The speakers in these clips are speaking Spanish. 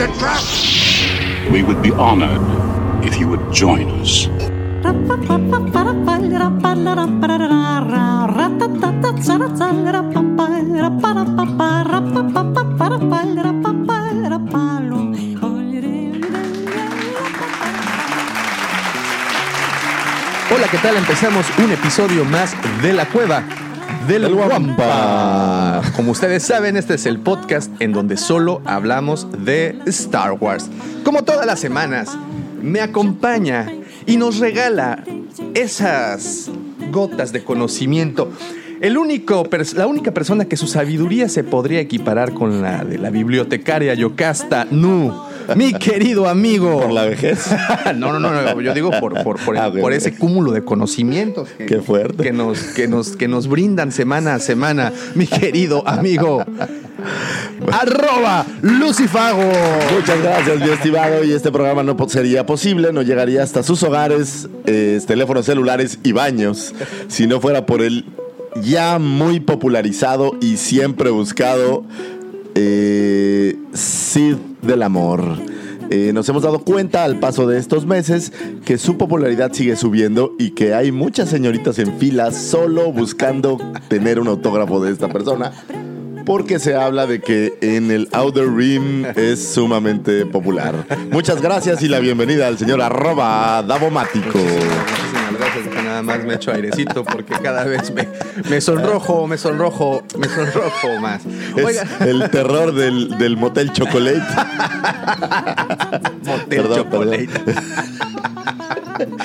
It's a trap! We would be honored if you would join us. Hola, ¿qué tal? Empezamos un episodio más de La Cueva del. Guampa. Como ustedes saben, este es el podcast en donde solo hablamos de Star Wars. Como todas las semanas, me acompaña y nos regala esas gotas de conocimiento. El único, la única persona que su sabiduría se podría equiparar con la de la bibliotecaria Yocasta Nu. Mi querido amigo. ¿Por la vejez? no, no, no, no, yo digo por, por, por, Ah, por ese cúmulo de conocimientos que, Qué fuerte. que nos, que, nos, que nos brindan semana a semana, mi querido amigo. Arroba Lucifago. Muchas gracias, mi estimado. Y este programa no sería posible, no llegaría hasta sus hogares, eh, teléfonos celulares y baños, si no fuera por el ya muy popularizado y siempre buscado eh, Cid del Amor. Eh, nos hemos dado cuenta al paso de estos meses que su popularidad sigue subiendo y que hay muchas señoritas en fila solo buscando tener un autógrafo de esta persona. Porque se habla de que en el Outer Rim es sumamente popular. Muchas gracias y la bienvenida al señor arroba Davomático. Nada más me echo airecito porque cada vez me, me sonrojo, me sonrojo, me sonrojo más. Es Oigan, el terror del, del motel Chocolate. motel Perdón, chocolate.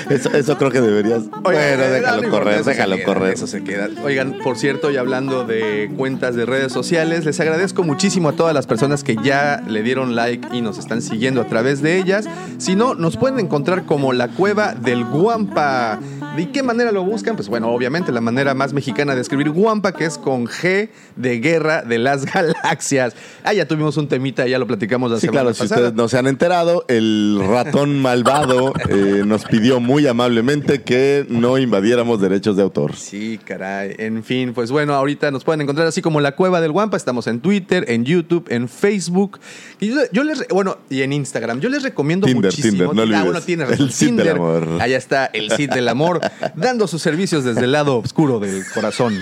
Eso, eso creo que deberías. Oigan, bueno, déjalo no correr, eso déjalo queda, correr. Eso se queda. Oigan, por cierto, y hablando de cuentas de redes sociales, les agradezco muchísimo a todas las personas que ya le dieron like y nos están siguiendo a través de ellas. Si no, nos pueden encontrar como la cueva del Guampa. ¿De qué manera lo buscan? Pues bueno, obviamente la manera más mexicana de escribir Guampa, que es con G de Guerra de las Galaxias. Ah, ya tuvimos un temita, ya lo platicamos la Sí, semana claro, si ustedes no se han enterado, el ratón malvado eh, nos pidió muy amablemente que no invadiéramos derechos de autor. Sí, caray. En fin, pues bueno, ahorita nos pueden encontrar así como La Cueva del Guampa. Estamos en Twitter, en YouTube, en Facebook. Y yo, yo les, bueno, y en Instagram. Yo les recomiendo Tinder, muchísimo. Tinder, no Ah, bueno, tienes El razón. Del Tinder. amor. Allá está el Cid del amor, dando sus servicios desde el lado oscuro del corazón.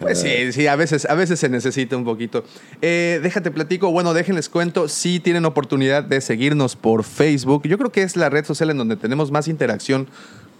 Pues sí, sí, a veces, a veces se necesita un poquito. Eh, déjate platico, bueno, déjenles cuento, si tienen oportunidad de seguirnos por Facebook. Yo creo que es la red social en donde tenemos más interacción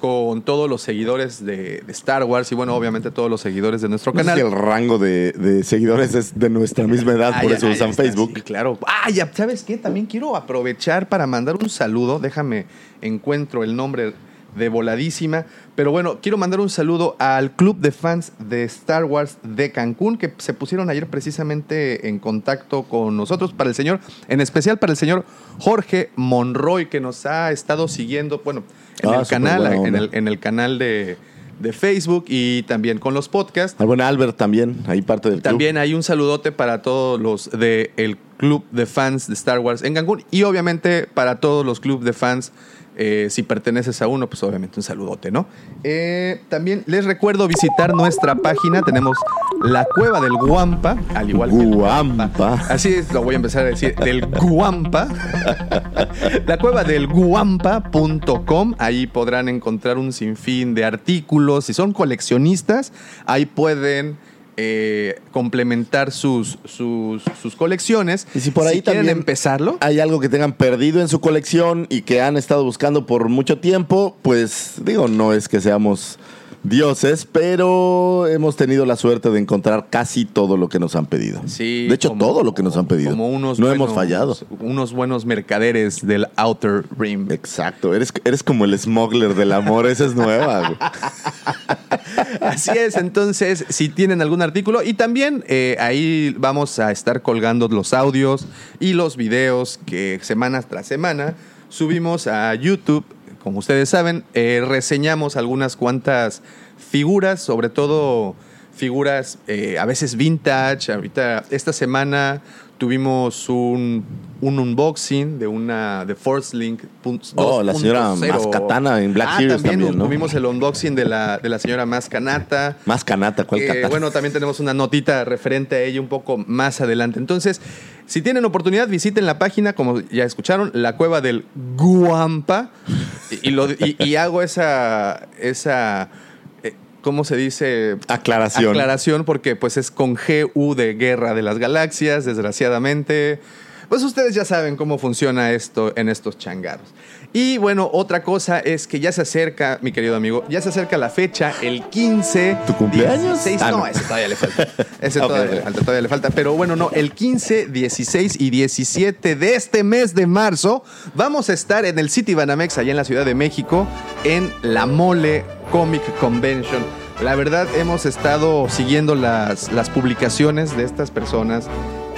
con todos los seguidores de, de Star Wars y bueno, obviamente todos los seguidores de nuestro No sé canal. si el rango de, de seguidores es de nuestra misma edad, Ah, por ya, eso usan está, Facebook. sí, claro. Ah, ya, ¿sabes qué? También quiero aprovechar para mandar un saludo. Déjame, encuentro el nombre de voladísima. Pero bueno, quiero mandar un saludo al club de fans de Star Wars de Cancún que se pusieron ayer precisamente en contacto con nosotros para el señor, en especial para el señor Jorge Monroy que nos ha estado siguiendo, bueno, en Ah, el canal, en el, en el canal de, de Facebook y también con los podcasts. Al buen Albert también, ahí parte del club. También hay un saludote para todos los del club de fans de Star Wars en Cancún y obviamente para todos los clubes de fans eh, si perteneces a uno, pues obviamente un saludote, ¿no? Eh, también les recuerdo visitar nuestra página. Tenemos la Cueva del Guampa, al igual que Guampa. Así es, lo voy a empezar a decir, del Guampa. la cueva del guampa.com. Ahí podrán encontrar un sinfín de artículos. Si son coleccionistas, ahí pueden eh, complementar sus, sus, sus colecciones. Y si por ahí quieren también empezarlo. hay algo que tengan perdido en su colección y que han estado buscando por mucho tiempo, pues digo, no es que seamos dioses, pero hemos tenido la suerte de encontrar casi todo lo que nos han pedido. Sí, de hecho, como- todo lo que nos han pedido. Como unos no buenos- hemos fallado. Unos buenos mercaderes del Outer Rim. Exacto, eres, eres como el smuggler del amor, esa es nueva. Así es, entonces, si tienen algún artículo, y también eh, ahí vamos a estar colgando los audios y los videos que semana tras semana subimos a YouTube. Como ustedes saben, eh, reseñamos algunas cuantas figuras, sobre todo figuras eh, a veces vintage. Ahorita, esta semana tuvimos un, un unboxing de una de Force Link. Oh, la señora 2.0. Mascatana en Black ah, Series también, también, ¿no? tuvimos el unboxing de la, de la señora Mascanata. Más canata, ¿cuál que, catana? bueno, también tenemos una notita referente a ella un poco más adelante. Entonces, si tienen oportunidad, visiten la página, como ya escucharon, la cueva del Guampa. Y, y lo- y- y hago esa, esa eh, ¿cómo se dice? Aclaración. Aclaración, porque pues es con GU de Guerra de las Galaxias, desgraciadamente. Pues ustedes ya saben cómo funciona esto en estos changarros. Y bueno, otra cosa es que ya se acerca, mi querido amigo, ya se acerca la fecha, el 15. ¿Tu cumpleaños? 16, Ah, no, no. ese todavía le falta. Ese todavía le falta, todavía le falta. Pero bueno, no, el 15, 16 y 17 de este mes de marzo vamos a estar en el City Banamex, allá en la Ciudad de México, en la Mole Comic Convention. La verdad, hemos estado siguiendo las, las publicaciones de estas personas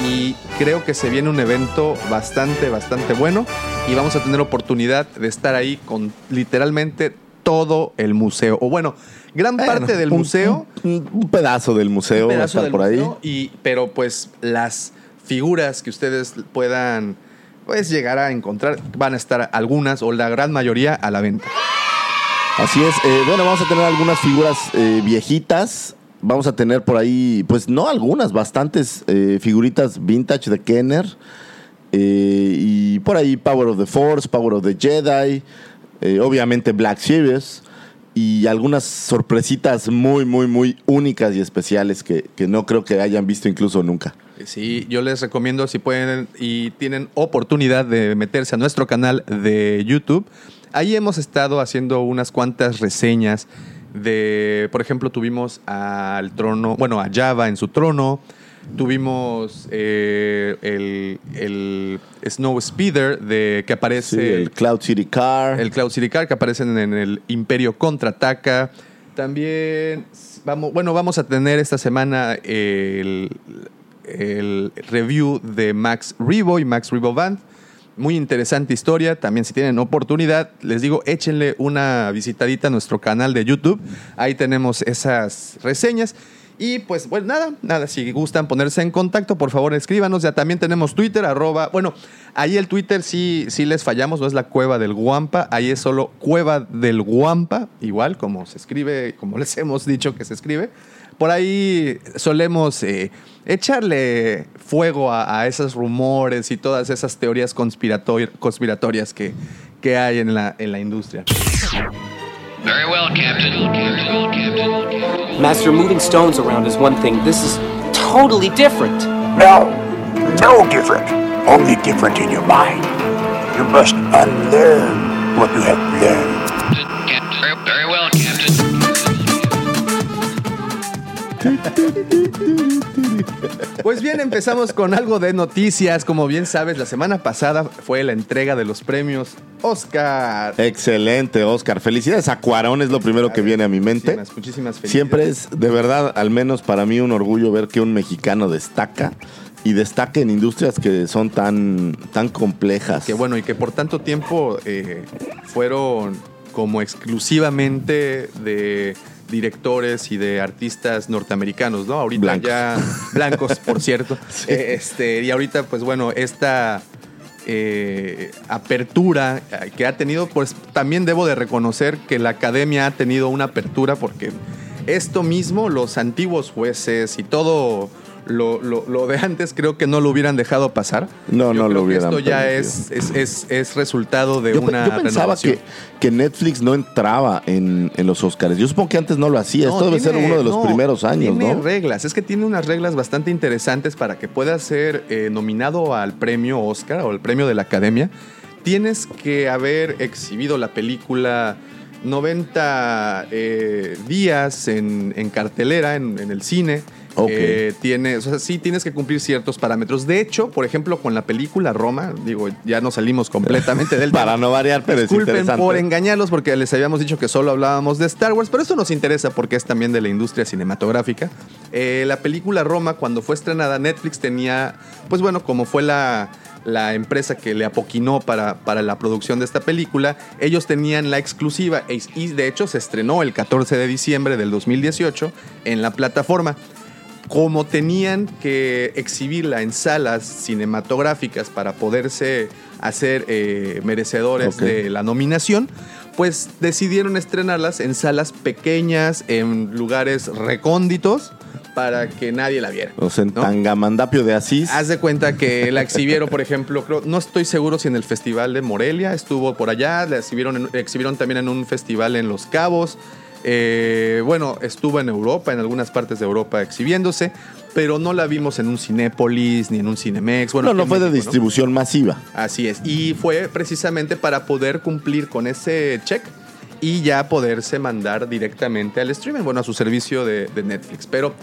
y creo que se viene un evento bastante, bastante bueno y vamos a tener oportunidad de estar ahí con literalmente todo el museo. O bueno, gran parte del un- museo Un, un pedazo del museo un va a estar del por ahí. y pero pues las figuras que ustedes puedan pues llegar a encontrar van a estar algunas o la gran mayoría a la venta. Así es. eh, bueno, vamos a tener algunas figuras eh, viejitas. Vamos a tener por ahí, pues no algunas, bastantes eh, figuritas vintage de Kenner. Eh, y por ahí Power of the Force, Power of the Jedi. eh, obviamente Black Series. Y algunas sorpresitas muy, muy, muy únicas y especiales que, que no creo que hayan visto incluso nunca. Sí, yo les recomiendo si pueden y tienen oportunidad de meterse a nuestro canal de YouTube. Ahí hemos estado haciendo unas cuantas reseñas de, por ejemplo, tuvimos al trono, bueno, a Java en su trono. Tuvimos eh, el, el Snow Speeder de, que Sí, aparece el Cloud City Car. el Cloud City Car que aparecen en el Imperio Contraataca. También vamos, bueno, vamos a tener esta semana el, el review de Max Rebo y Max Rebo Band. Muy interesante historia. También si tienen oportunidad, les digo, échenle una visitadita a nuestro canal de YouTube. Ahí tenemos esas reseñas. Y pues, bueno, nada, nada, si gustan ponerse en contacto, por favor escríbanos. Ya también tenemos Twitter, arroba, bueno, ahí el Twitter sí, sí les fallamos, no es la cueva del Guampa, ahí es solo cueva del Guampa, igual como se escribe, como les hemos dicho que se escribe. Por ahí solemos eh, echarle fuego a, a esos rumores y todas esas teorías conspiratori- conspiratorias que, que hay en la, en la industria. Very well, Captain. Master, moving stones around is one thing. This is totally different. No, no different. Only different in your mind. You must unlearn what you have learned. Captain. Very well, Captain. Pues bien, empezamos con algo de noticias. Como bien sabes, la semana pasada fue la entrega de los premios Oscar. Excelente, Oscar. Felicidades a Cuarón, es lo primero que viene a mi mente. Muchísimas, muchísimas felicidades. Siempre es, de verdad, al menos para mí, un orgullo ver que un mexicano destaca y destaca en industrias que son tan, tan complejas. Que bueno, y que por tanto tiempo eh, fueron como exclusivamente de directores y de artistas norteamericanos, ¿no? Ahorita Blancos. ya blancos, por cierto. Eh, este, y ahorita, pues bueno, esta eh, apertura eh, que ha tenido, pues también debo de reconocer que la academia ha tenido una apertura porque esto mismo, los antiguos jueces y todo lo, lo- lo de antes, creo que no lo hubieran dejado pasar. No, Yo no creo lo que hubieran Esto ya es, es, es- es resultado de Yo, una yo pensaba renovación. que, que Netflix no entraba en, en los Oscars. Yo supongo que antes no lo hacía. No, Esto debe ser uno de los no, primeros años, tiene ¿no? reglas. Es que tiene unas reglas bastante interesantes para que puedas ser eh, nominado al premio Oscar o al premio de la Academia. Tienes que haber exhibido la película 90 eh, días en, en cartelera, en, en el cine. Ok. Eh, tiene, o sea, sí tienes que cumplir ciertos parámetros. De hecho, por ejemplo, con la película Roma, digo, ya no salimos completamente del Para no variar, pero es Disculpen interesante. por engañarlos porque les habíamos dicho que solo hablábamos de Star Wars, pero esto nos interesa porque es también de la industria cinematográfica. Eh, la película Roma, cuando fue estrenada, Netflix tenía, pues bueno, como fue la, la empresa que le apoquinó para, para la producción de esta película, ellos tenían la exclusiva y de hecho se estrenó el 14 de diciembre del 2018 en la plataforma como tenían que exhibirla en salas cinematográficas para poderse hacer eh, merecedores de la nominación, pues decidieron estrenarlas en salas pequeñas, en lugares recónditos, para que nadie la viera. O sea, en ¿no? Tangamandapio de Asís. Haz de cuenta que la exhibieron, por ejemplo, creo- no estoy seguro si en el Festival de Morelia estuvo por allá, la exhibieron, en- exhibieron también en un festival en Los Cabos. Eh, bueno, estuvo en Europa, en algunas partes de Europa exhibiéndose, pero no la vimos en un Cinépolis ni en un Cinemex. Bueno, no, no fue de distribución masiva. Así es. Y fue precisamente para poder cumplir con ese check y ya poderse mandar directamente al streaming, bueno, a su servicio de, de Netflix. Pero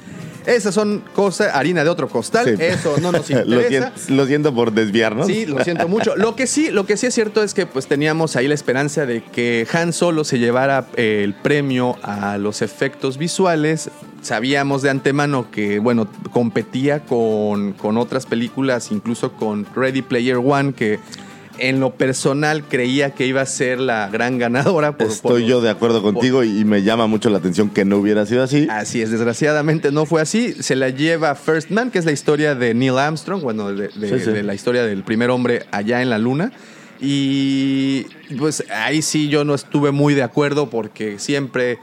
esas son cosas, harina de otro costal. Sí. Eso no nos lo, interesa. siento, lo siento por desviarnos. Sí, lo siento mucho. Lo que sí, lo que sí es cierto es que pues teníamos ahí la esperanza de que Han Solo se llevara eh, el premio a los efectos visuales. Sabíamos de antemano que, bueno, competía con, con otras películas, incluso con Ready Player One, que en lo personal creía que iba a ser la gran ganadora. por- Estoy yo de acuerdo contigo y, y me llama mucho la atención que no hubiera sido así. Así es, desgraciadamente no fue así. Se la lleva First Man, que es la historia de Neil Armstrong, bueno, de, de- Sí, sí. de la historia del primer hombre allá en la luna. Y pues ahí sí yo no estuve muy de acuerdo porque siempre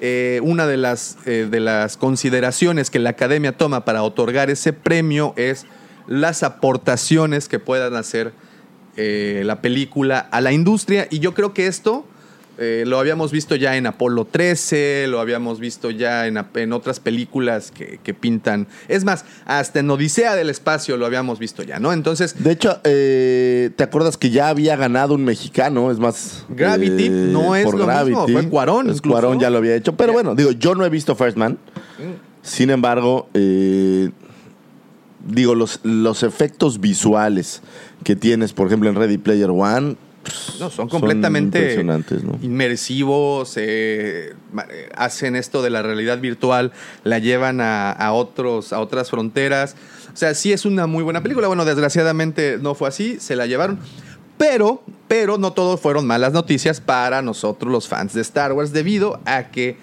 eh, una de las, eh, de las consideraciones que la academia toma para otorgar ese premio es las aportaciones que puedan hacer eh, la película a la industria. Y yo creo que esto eh, lo habíamos visto ya en Apolo 13, lo habíamos visto ya en, en otras películas que, que pintan. Es más, hasta en Odisea del Espacio lo habíamos visto ya, ¿no? Entonces, De hecho, eh, ¿te acuerdas que ya había ganado un mexicano? Es más. Gravity no es lo mismo, fue Cuarón incluso. Cuarón ya lo había hecho. Pero bueno, digo, yo no he visto First Man. Sin embargo, digo, los, los efectos visuales que tienes, por ejemplo, en Ready Player One. no, son completamente impresionantes, ¿no? inmersivos, eh, eh, hacen esto de la realidad virtual, la llevan a, a otros, a otras fronteras. O sea, sí es una muy buena película. Bueno, desgraciadamente no fue así, se la llevaron. Pero, pero no todo fueron malas noticias para nosotros los fans de Star Wars, debido a que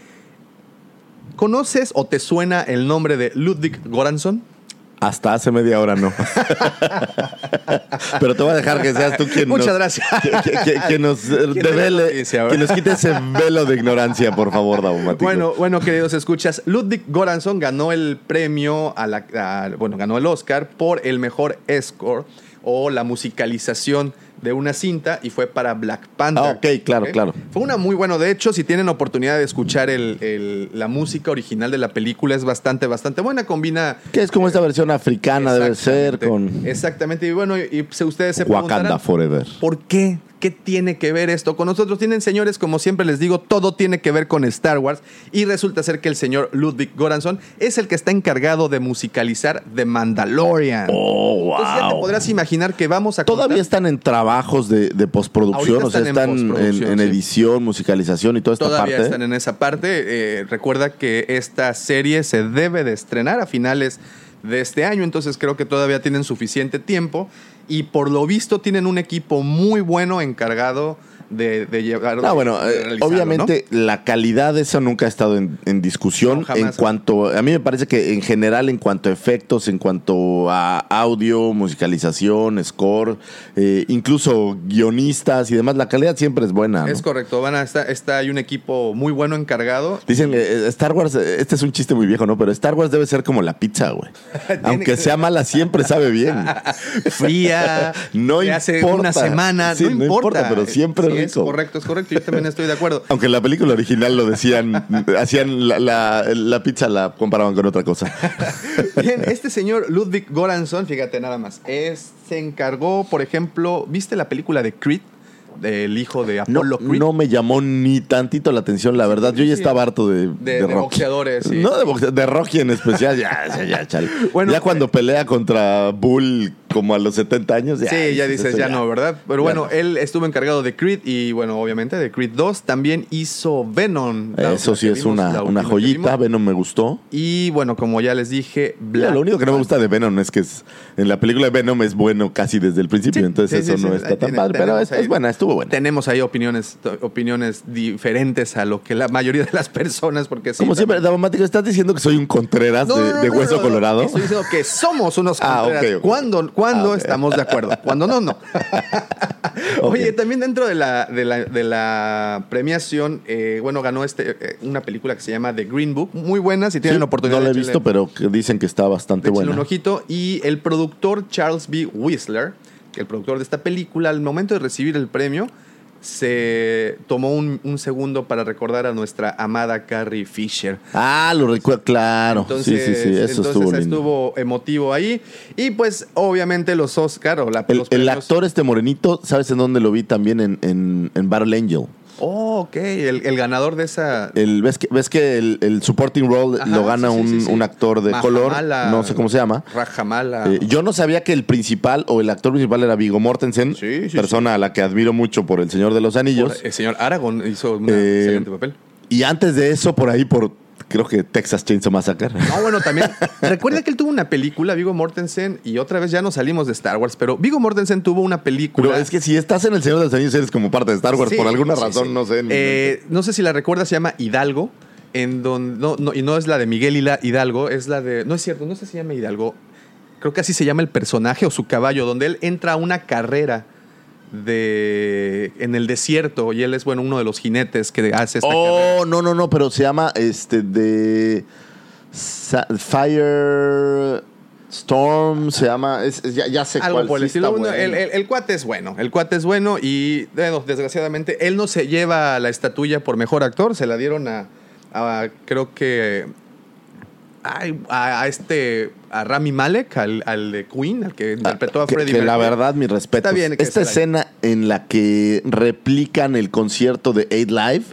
¿conoces o te suena el nombre de Ludwig Göransson? Hasta hace media hora no. Pero te voy a dejar que seas tú quien Muchas nos, gracias. Que, que- que- que nos eh, ¿Quién es la revele, noticia, que nos quite ese velo de ignorancia, por favor, Daumático. Bueno, bueno, queridos escuchas, Ludwig Göransson ganó el premio, a la, a- bueno, ganó el Oscar por el mejor score o la musicalización de una cinta y fue para Black Panther. Ah, ok, claro, claro. Fue una muy bueno. De hecho, si tienen oportunidad de escuchar el- el- la música original de la película, es bastante, bastante buena. Combina. que es como esta versión africana debe ser con Exactamente. Y bueno, y, y ustedes se Wakanda preguntarán, Forever. ¿Por qué? ¿Qué tiene que ver esto con nosotros? Tienen señores, como siempre les digo, todo tiene que ver con Star Wars. Y resulta ser que el señor Ludwig Göransson es el que está encargado de musicalizar The Mandalorian. Oh, Entonces ya te wow. podrás imaginar que vamos a Todavía contar- están en trabajos de, de postproducción, o sea, están en sí. edición, musicalización y toda esta Todavía parte. están en esa parte. Eh, recuerda que esta serie se debe de estrenar a finales de este año, entonces creo que todavía tienen suficiente tiempo y por lo visto tienen un equipo muy bueno encargado de, de llevar. Ah, bueno, eh, obviamente la calidad de eso nunca ha estado en, en discusión. No, en cuanto, a mí me parece que en general, en cuanto a efectos, en cuanto a audio, musicalización, score, eh, incluso guionistas y demás, la calidad siempre es buena. ¿no? ¿no? Es correcto, van a estar, está, hay un equipo muy bueno encargado. Dicen, eh, Star Wars, este es un chiste muy viejo, ¿no? Pero Star Wars debe ser como la pizza, güey. Aunque que- sea mala, siempre sabe bien. Fría, No de hace importa. una semana, Sí, no, no importa. importa, pero siempre Sí. Es correcto, es correcto, yo también estoy de acuerdo. Aunque en la película original lo decían, hacían la, la- la pizza la comparaban con otra cosa. Bien, este señor Ludwig Göransson, fíjate nada más, es, se encargó, por ejemplo, ¿viste la película de Creed? el hijo de No, Apollo Creed. no me llamó ni tantito la atención, la verdad. Yo ya estaba harto de, De- de boxeadores, sí. No de boxeadores, de Rocky en especial. Ya, ya, ya, chale. Bueno, ya cuando pelea contra Bull como a los 70 años. Ya, sí, ya dices, eso ya, no, ¿verdad? Pero Ya bueno, no. él estuvo encargado de Creed y, bueno, obviamente de Creed 2. También hizo Venom. la- Eso sí es vimos, una, una joyita. Venom me gustó. Y, bueno, como ya les dije, Ya, Black lo único que no me gusta de Venom es que es, en la película de Venom es bueno casi desde el principio, Sí, entonces sí, eso sí, no está tan tiene- padre, pero es, ahí- es buena, estuvo buena. Tenemos ahí opiniones, to- opiniones diferentes a lo que la mayoría de las personas, porque. Como siempre, Davomático, ¿estás diciendo que soy un Contreras No, de, no, de Hueso Colorado? Estoy diciendo que somos unos Ah, Contreras. ok, ok. ¿Cuándo, cuándo Ok. estamos de acuerdo? Cuando no, no. Oye, también dentro de la, de la, de la premiación, eh, bueno, ganó este, eh, una película que se llama The Green Book. Muy buena, si tienen Sí, oportunidad. No la he visto, pero que dicen que está bastante buena. un ojito. Y el productor Charles B. Whistler, el productor de esta película, al momento de recibir el premio, se tomó un, un segundo para recordar a nuestra amada Carrie Fisher. Ah, lo recuerdo, claro. Entonces, sí, sí, sí, eso entonces estuvo estuvo emotivo ahí. Y pues, obviamente, los Oscar o la, El, los el actor este morenito, ¿sabes en dónde lo vi también? En, en, en Battle Angel. Oh, ok. El, el ganador de esa. El, ¿Ves que, ves que el, el supporting role Ajá, lo gana sí, un, sí, sí. un actor de color? Mahamala- No sé cómo se llama. Rajamala. Eh, yo no sabía que el principal o el actor principal era Vigo Mortensen, Sí, sí, persona a la que admiro mucho por El Señor de los Anillos. el señor Aragorn hizo un Eh, excelente papel. Y antes de eso, por ahí, por creo que Texas Chainsaw Massacre. No, bueno, también. Recuerda que él tuvo una película, Vigo Mortensen, y otra vez ya nos salimos de Star Wars, pero Vigo Mortensen tuvo una película. Pero es que si estás en El Señor de los Anillos, eres como parte de Star Wars. Sí, por alguna sí, razón, sí. no sé. Eh, no sé si la recuerdas, se llama Hidalgo. En donde, no, no, y no es la de Miguel Hidalgo, es la de. No es cierto, no sé si se llama Hidalgo. Creo que así se llama el personaje o su caballo, donde él entra a una carrera de en el desierto y él es bueno uno de los jinetes que hace esta carrera. Oh, no, no, no, pero se llama este de Fire Storm, se llama, es- es- ya, ya sé Algo cuál. por el sí estilo. bueno. el, el- el cuate es bueno. El cuate es bueno y, bueno, desgraciadamente, él no se lleva la estatuilla por mejor actor. Se la dieron a, a, creo que, a, a este, a Rami Malek, al, al de Queen, al que interpretó a Ah, Freddie que la Mercury. verdad, mi respeto. Está bien que Esta escena en la que replican el concierto de Eight Live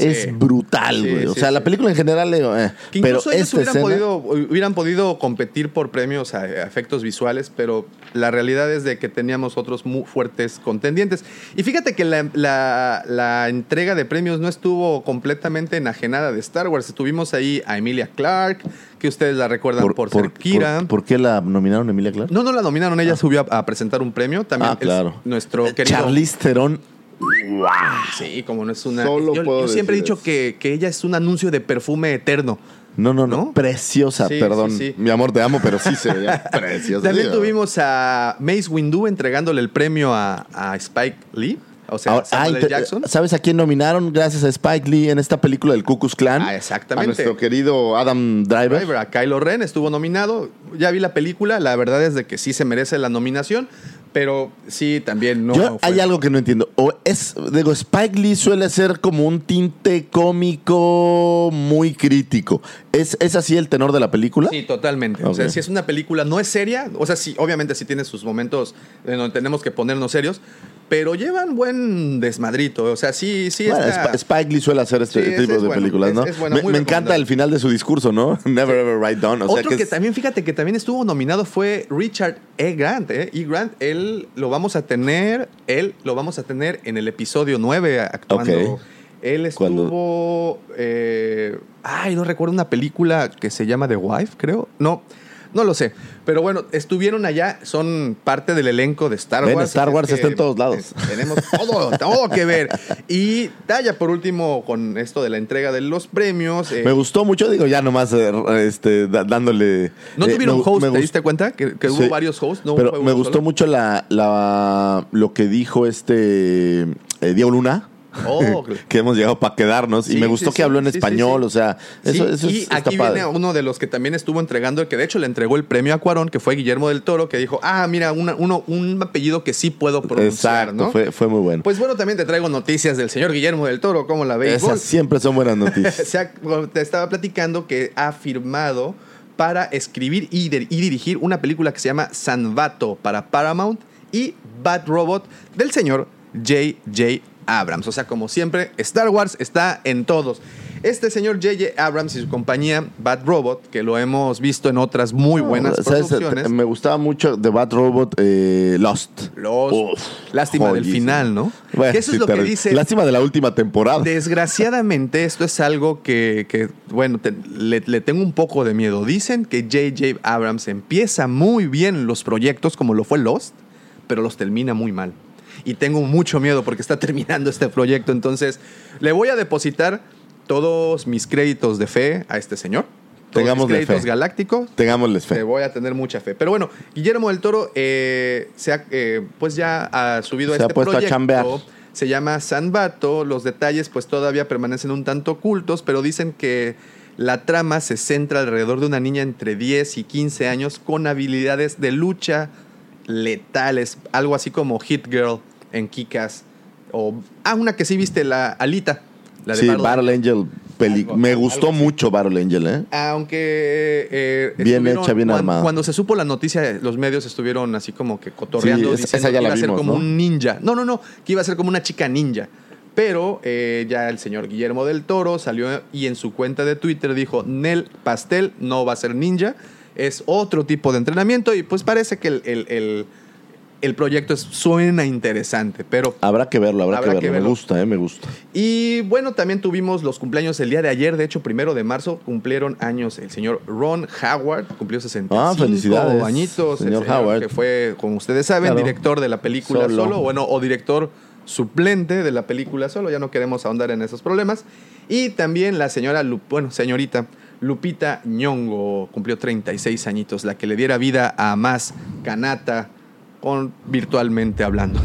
Sí. es brutal, Sí, güey. O sea, la película en general, eh, Que pero incluso ellos esta hubieran, escena, podido, hubieran podido competir por premios a, a efectos visuales, pero la realidad es de que teníamos otros muy fuertes contendientes. Y fíjate que la, la- la entrega de premios no estuvo completamente enajenada de Star Wars. Tuvimos ahí a Emilia Clarke, que ustedes la recuerdan por, ser Kira. por- ¿por qué la nominaron a Emilia Clarke? no, no la nominaron, ella subió a, a presentar un premio. También Ah, es claro. nuestro querido... Charlize Theron. Sí, como no es una... Solo yo puedo yo siempre he dicho que, que ella es un anuncio de perfume eterno. No, no, no, ¿No? Preciosa, Sí, perdón. sí, sí. Mi amor, te amo, pero sí se veía preciosa. También tuvimos a Mace Windu entregándole el premio a, a Spike Lee, o sea, Ahora, a Samuel ah, L. Jackson. ¿Sabes a quién nominaron gracias a Spike Lee en esta película del Ku Klux Klan? Ah, exactamente. A nuestro querido Adam Driver. Driver, a Kylo Ren estuvo nominado. Ya vi la película, la verdad es de que sí se merece la nominación, pero sí también no. Yo hay algo que no entiendo. O es, digo, Spike Lee suele ser como un tinte cómico muy crítico. ¿Es, es así el tenor de la película? Sí, totalmente. O sea, si es una película, no es seria. O sea, sí, obviamente sí tiene sus momentos en donde tenemos que ponernos serios, pero llevan buen desmadrito. O sea, sí, sí Bueno, está. Sp- Spike Lee suele hacer este Sí, tipo es de bueno, películas, ¿no? es bueno, me encanta el final de su discurso, ¿no? Never ever write down. O sea, Otro que también, fíjate que también estuvo nominado fue Richard E. Grant. ¿eh? E. Grant, él lo vamos a tener, él lo vamos a tener en el episodio 9 actuando. Ok. Él estuvo. eh, ay, no recuerdo una película que se llama The Wife, creo. No, no lo sé. Pero bueno, estuvieron allá, son parte del elenco de Star Ven, Wars. Star es Wars está en todos lados. Tenemos todo, todo que ver. Y Talla, por último, con esto de la entrega de los premios. eh, Me gustó mucho, digo, ya nomás eh, este, dándole. no eh, tuvieron host, ¿te diste cuenta? Que, que hubo Sí. varios hosts. No Pero me gustó solo. mucho la, la, lo que dijo este Diego Luna. Oh, que hemos llegado para quedarnos. y me gustó sí, que habló en sí, español. O sea, eso, eso y es- aquí padre. viene uno de los que también estuvo entregando, el que de hecho le entregó el premio a Cuarón, que fue Guillermo del Toro, que dijo, ah, mira, una- uno, un apellido que sí puedo pronunciar, Exacto, ¿no? fue, fue muy bueno. Pues bueno, también te traigo noticias del señor Guillermo del Toro, ¿cómo la veis? Esas siempre son buenas O noticias. sea, bueno, te estaba platicando que ha firmado para escribir y, de- y dirigir una película que se llama Sanvato para Paramount y Bad Robot del señor J.J. Abrams. O sea, como siempre, Star Wars está en todos. Este señor J.J. Abrams y su compañía Bad Robot, que lo hemos visto en otras muy buenas ¿Sabes? producciones. Me gustaba mucho de Bad Robot eh, Lost. Los, Uf, lástima del final, ¿no? Bueno, que eso sí, es lo que dice. Lástima de la última temporada. Desgraciadamente, esto es algo que, que, bueno, te- le, le tengo un poco de miedo. Dicen que J.J. Abrams empieza muy bien los proyectos, como lo fue Lost, pero los termina muy mal. Y tengo mucho miedo porque está terminando este proyecto. Entonces, le voy a depositar todos mis créditos de fe a este señor. Mis créditos fe. galácticos. Tengámosles Te fe. voy a tener mucha fe. Pero bueno, Guillermo del Toro eh, se ha, eh, pues ya ha subido Se a ha este puesto a proyecto. chambear. Se llama Sanbato. Los detalles pues todavía permanecen un tanto ocultos, pero dicen que la trama se centra alrededor de una niña entre 10 y 15 años con habilidades de lucha letales, algo así como Hit Girl en Kikas o ah una que sí viste la Alita, la de Sí, Battle Battle Angel. peli- Algo- me gustó mucho Battle Angel, ¿eh? Aunque eh, Bien hecha, bien armada. Cuando se supo la noticia, los medios estuvieron así como que cotorreando, Sí, esa- diciendo esa ya que la iba a ser como ¿no? un ninja. No, no, no, que iba a ser como una chica ninja. Pero eh, ya el señor Guillermo del Toro salió y en su cuenta de Twitter dijo, Nel Pastel no va a ser ninja, es otro tipo de entrenamiento y pues parece que el, el- el- el proyecto es- suena interesante, pero Habrá que verlo, habrá, Habrá que, que verlo. verlo. Me gusta, ¿eh? Me gusta. y bueno, también tuvimos los cumpleaños el día de ayer, de hecho, primero de marzo, cumplieron años el señor Ron Howard, cumplió 65 Ah, felicidades, añitos. el señor Howard. Que fue, como ustedes saben, Claro. director de la película Solo. Solo. bueno, o director suplente de la película Solo, ya no queremos ahondar en esos problemas. Y también la señora, Lu- bueno, señorita Lupita Ñongo, cumplió 36 añitos, la que le diera vida a más Kanata, con, virtualmente hablando.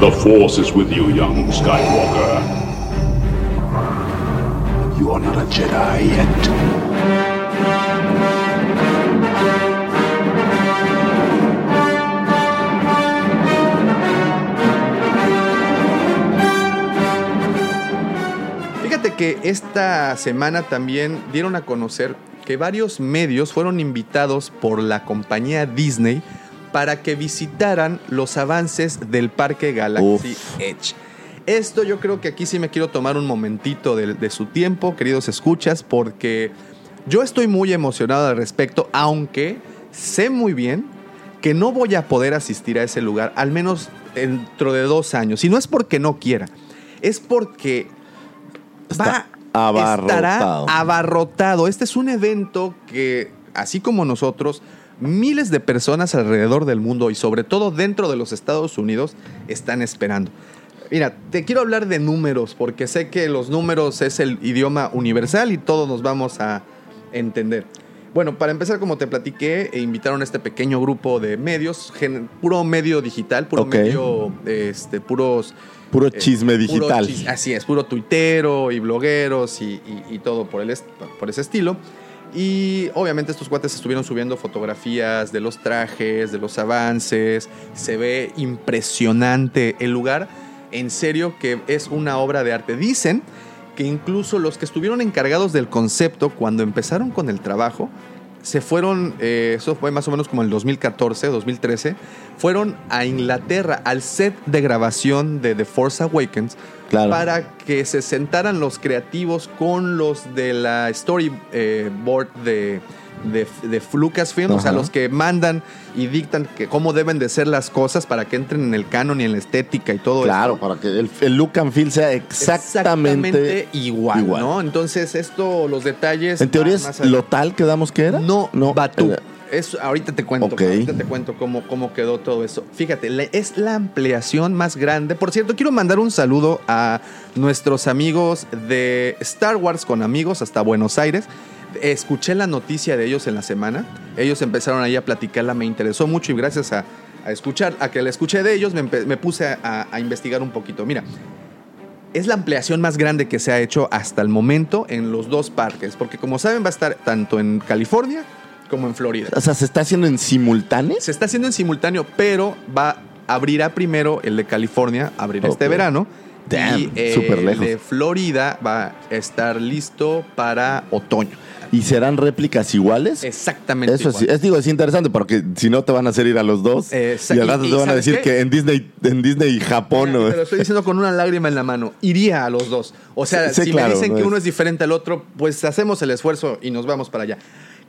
The Force is with you, young Skywalker. You are not a Jedi yet. Fíjate que esta semana también dieron a conocer que varios medios fueron invitados por la compañía Disney para que visitaran los avances del parque Galaxy Edge. Esto yo creo que aquí sí me quiero tomar un momentito de, de su tiempo, queridos escuchas, porque yo estoy muy emocionado al respecto, aunque sé muy bien que no voy a poder asistir a ese lugar, al menos dentro de dos años. Y no es porque no quiera, es porque Está va, abarrotado. estará abarrotado. Este es un evento que, así como nosotros, miles de personas alrededor del mundo y sobre todo dentro de los Estados Unidos están esperando. Mira, te quiero hablar de números porque sé que los números es el idioma universal y todos nos vamos a entender. Bueno, para empezar, como te platiqué, e invitaron a este pequeño grupo de medios, puro medio digital, puro medio, este, puros Puro eh, chisme puro digital. chis- así es, puro tuitero y blogueros y, y- y todo por, el por ese estilo. Y obviamente estos cuates estuvieron subiendo fotografías de los trajes, de los avances. Se ve impresionante el lugar. En serio que es una obra de arte. Dicen que incluso los que estuvieron encargados del concepto cuando empezaron con el trabajo, se fueron, eh, eso fue más o menos como el 2014, 2013, fueron a Inglaterra al set de grabación de The Force Awakens Claro. para que se sentaran los creativos con los de la storyboard de, de, de Lucasfilm, o sea, Ajá. los que mandan y dictan que cómo deben de ser las cosas para que entren en el canon y en la estética y todo Claro, esto. para que el, el look and feel sea exactamente, Exactamente igual, igual. ¿no? Entonces, esto, los detalles. En teoría es lo tal que damos que era. No, no, Batú. era- Es, ahorita te cuento, ahorita te cuento cómo, cómo quedó todo eso. Fíjate, la- es la ampliación más grande. Por cierto, quiero mandar un saludo a nuestros amigos de Star Wars con amigos hasta Buenos Aires. Escuché la noticia de ellos en la semana. Ellos empezaron ahí a platicarla, me interesó mucho y gracias a, a escuchar, a que la escuché de ellos, me, puse a- a investigar un poquito. Mira, es la ampliación más grande que se ha hecho hasta el momento en los dos parques, porque como saben va a estar tanto en California como en Florida. O sea, ¿se está haciendo en simultáneo? Se está haciendo en simultáneo, pero va abrirá primero el de California, abrirá este verano. Damn, y eh, el de Florida va a estar listo para otoño. ¿Y serán réplicas iguales? Exactamente. Eso es, igual. es, digo, es interesante porque si no te van a hacer ir a los dos. Exacto. y al rato Y- te van a ¿sabes decir qué? que en Disney, en Disney Japón. Mira, ¿no? Te lo estoy diciendo con una lágrima en la mano. Iría a los dos. O sea, Sí, sí, si claro, me dicen no que es- uno es diferente al otro, pues hacemos el esfuerzo y nos vamos para allá.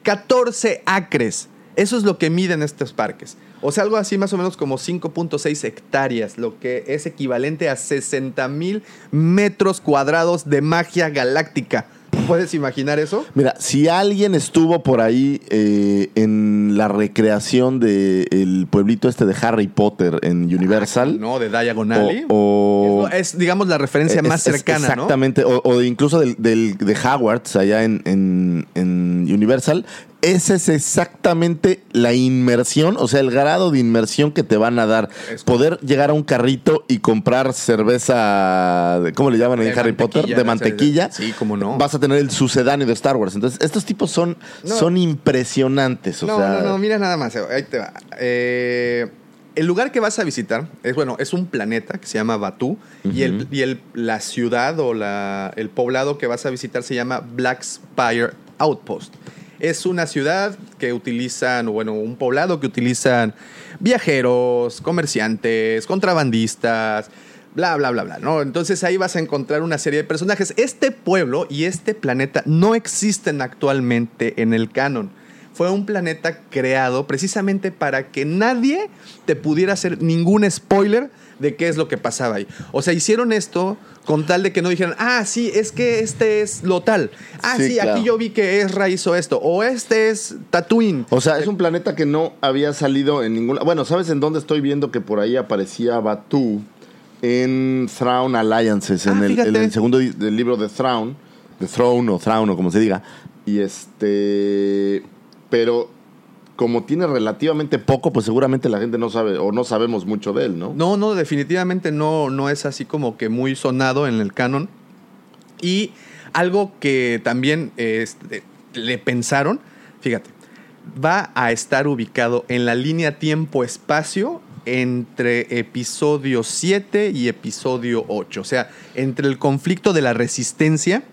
14 acres. Eso es lo que miden estos parques. O sea, algo así más o menos como 5.6 hectáreas, lo que es equivalente a 60 mil metros cuadrados de magia galáctica. ¿Puedes imaginar eso? Mira, si alguien estuvo por ahí eh, en la recreación del pueblito este de Harry Potter en Universal. No, de Diagon Alley. O, o- es, digamos, la referencia es- más cercana, ¿no? Exactamente, o, o de incluso del, del- de Hogwarts allá en, en- en Universal. Esa es exactamente la inmersión, o sea, el grado de inmersión que te van a dar. Es- Poder llegar a un carrito y comprar cerveza, ¿cómo le llaman en De Harry Potter? De mantequilla. Sí, cómo no. Vas a tener el sucedáneo de Star Wars. Entonces, estos tipos son, No. son impresionantes. O no, sea, no, no, mira nada más. Ahí te va. Eh, el lugar que vas a visitar es, bueno, es un planeta que se llama Batú y, el, y el- la ciudad o la- el poblado que vas a visitar se llama Black Spire Outpost. Es una ciudad que utilizan, bueno, un poblado que utilizan viajeros, comerciantes, contrabandistas, bla, bla, bla, bla, ¿no? Entonces ahí vas a encontrar una serie de personajes. Este pueblo y este planeta no existen actualmente en el canon. Fue un planeta creado precisamente para que nadie te pudiera hacer ningún spoiler de qué es lo que pasaba ahí. O sea, hicieron esto con tal de que no dijeran, ah, sí, es que este es lo tal. Ah, Sí, sí, claro. aquí yo vi que Ezra hizo esto. O este es Tatooine. O sea, es un planeta que no había salido en ningún... Bueno, ¿sabes en dónde estoy viendo que por ahí aparecía Batu? En Thrawn Alliances, en, Ah, el, fíjate. en el segundo del libro de Thrawn, de Throne o Thrawn o como se diga. Y este... Pero como tiene relativamente poco, pues seguramente la gente no sabe o no sabemos mucho de él, ¿no? No, no, definitivamente no, no es así como que muy sonado en el canon. Y algo que también este, le pensaron, fíjate, va a estar ubicado en la línea tiempo-espacio entre episodio 7 y episodio 8. O sea, entre el conflicto de la resistencia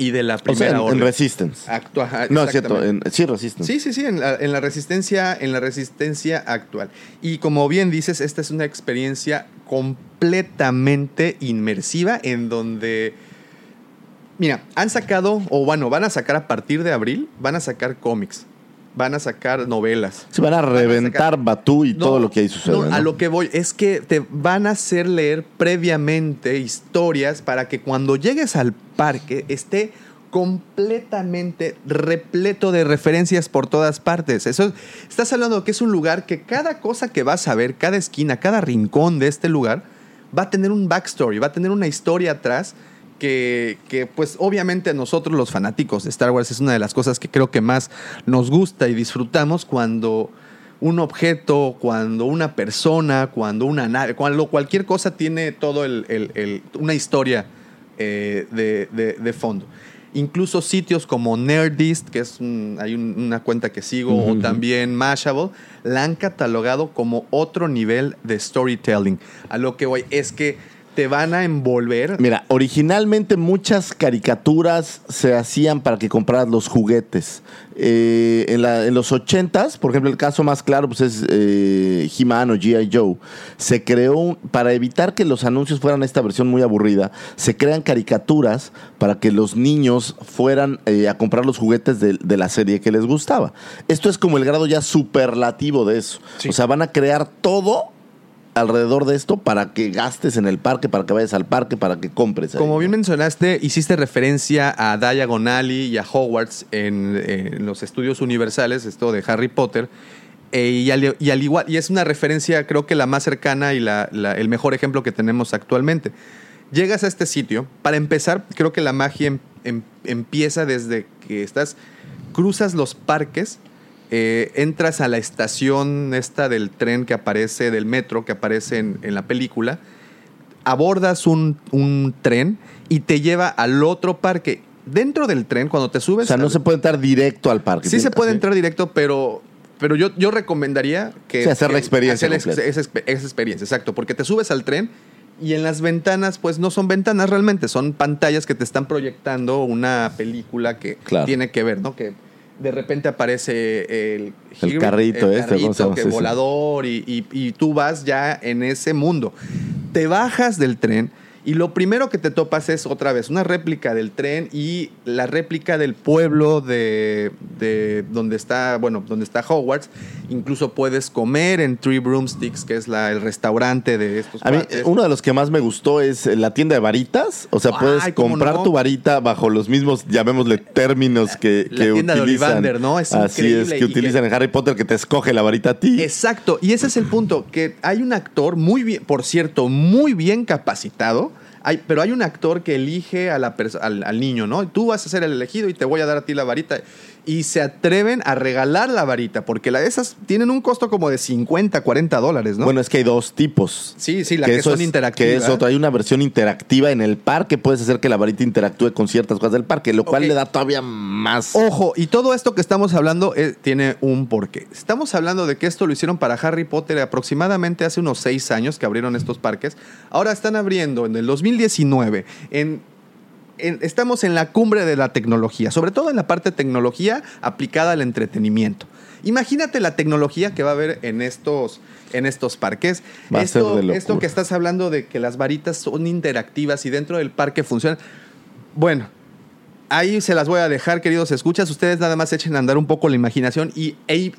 y de la O sea, primera en, en orden. Resistance. Actua- ajá, no, es cierto, en, sí, Resistance. Sí, sí, sí, en la, en la resistencia, en la resistencia actual. Y como bien dices, esta es una experiencia completamente inmersiva en donde. Mira, han sacado, o bueno, van a sacar a partir de abril, van a sacar cómics, van a sacar novelas. Se van a reventar sacar- Batú y No, todo lo que ahí sucede. no, ¿no? A lo que voy es que te van a hacer leer previamente historias para que cuando llegues al parque esté completamente repleto de referencias por todas partes. Eso estás hablando de que es un lugar que cada cosa que vas a ver, cada esquina, cada rincón de este lugar va a tener un backstory, va a tener una historia atrás que, que, pues obviamente a nosotros los fanáticos de Star Wars es una de las cosas que creo que más nos gusta y disfrutamos cuando un objeto, cuando una persona, cuando una nave, cuando cualquier cosa tiene todo el, el- el- una historia eh, de, de- de fondo. Incluso sitios como Nerdist, que es un- hay un- una cuenta que sigo, o también Mashable, la han catalogado como otro nivel de storytelling. A lo que voy es que te van a envolver. Mira, originalmente muchas caricaturas se hacían para que compraras los juguetes. Eh, en, la- en los 80s, por ejemplo, el caso más claro pues es eh, He-Man o G.I. Joe. Se creó, para evitar que los anuncios fueran esta versión muy aburrida, se crean caricaturas para que los niños fueran eh, a comprar los juguetes de, de la serie que les gustaba. Esto es como el grado ya superlativo de eso. Sí. O sea, van a crear todo alrededor de esto para que gastes en el parque, para que vayas al parque, para que compres. ahí, Como bien ¿no? mencionaste, hiciste referencia a Diagon Alley y a Hogwarts en, en los estudios universales, esto de Harry Potter. eh, y, al, y al igual, y es una referencia, creo que la más cercana y la- la- el mejor ejemplo que tenemos actualmente. Llegas a este sitio, para empezar, creo que la magia em- em- empieza desde que estás, cruzas los parques, eh, entras a la estación esta del tren que aparece, del metro que aparece en, en la película, abordas un, un tren y te lleva al otro parque. Dentro del tren, cuando te subes... O sea, no al- se puede entrar directo al parque. Sí se puede así. entrar directo, pero, pero yo, yo recomendaría que... Sí, hacer la experiencia hacer la esa, expe- esa experiencia, exacto. Porque te subes al tren Y en las ventanas, pues no son ventanas realmente, son pantallas que te están proyectando una película que Claro. tiene que ver, ¿no? Que de repente aparece el, El carrito el este, que volador y, y- y tú vas ya en ese mundo. Te bajas del tren y lo primero que te topas es otra vez una réplica del tren y la réplica del pueblo de, de donde está, bueno, donde está Hogwarts. Incluso puedes comer en Three Broomsticks, que es la, el restaurante de estos A mí, cuates. uno de los que más me gustó es eh, la tienda de varitas. O sea, Ay, puedes ¿cómo comprar no? tu varita bajo los mismos, llamémosle, términos que, La que tienda de utilizan. Ollivander, ¿no? Es Así increíble es, que- utilizan en Harry Potter, que te escoge la varita a ti. Exacto, y ese es el punto, que hay un actor muy bien, por cierto, muy bien capacitado, hay, pero hay un actor que elige a la al, al niño, ¿no? Tú vas a ser el elegido y te voy a dar a ti la varita. Y se atreven a regalar la varita, porque la, esas tienen un costo como de 50, 40 dólares, ¿no? Bueno, es que hay dos tipos. sí, sí, la que, son es- interactivas. Que es otro. Hay una versión interactiva en el parque. Puedes hacer que la varita interactúe con ciertas cosas del parque, lo cual le da todavía más. Ojo, y todo esto que estamos hablando eh, tiene un porqué. Estamos hablando de que esto lo hicieron para Harry Potter aproximadamente hace unos seis años que abrieron estos parques. Ahora están abriendo en el 2019. En, en- estamos en la cumbre de la tecnología, sobre todo en la parte de tecnología aplicada al entretenimiento. Imagínate la tecnología que va a haber en estos, en estos parques. Va a ser esto, de esto que estás hablando de que las varitas son interactivas y dentro del parque funcionan. Bueno, ahí se las voy a dejar, queridos escuchas. Ustedes nada más echen a andar un poco la imaginación y e-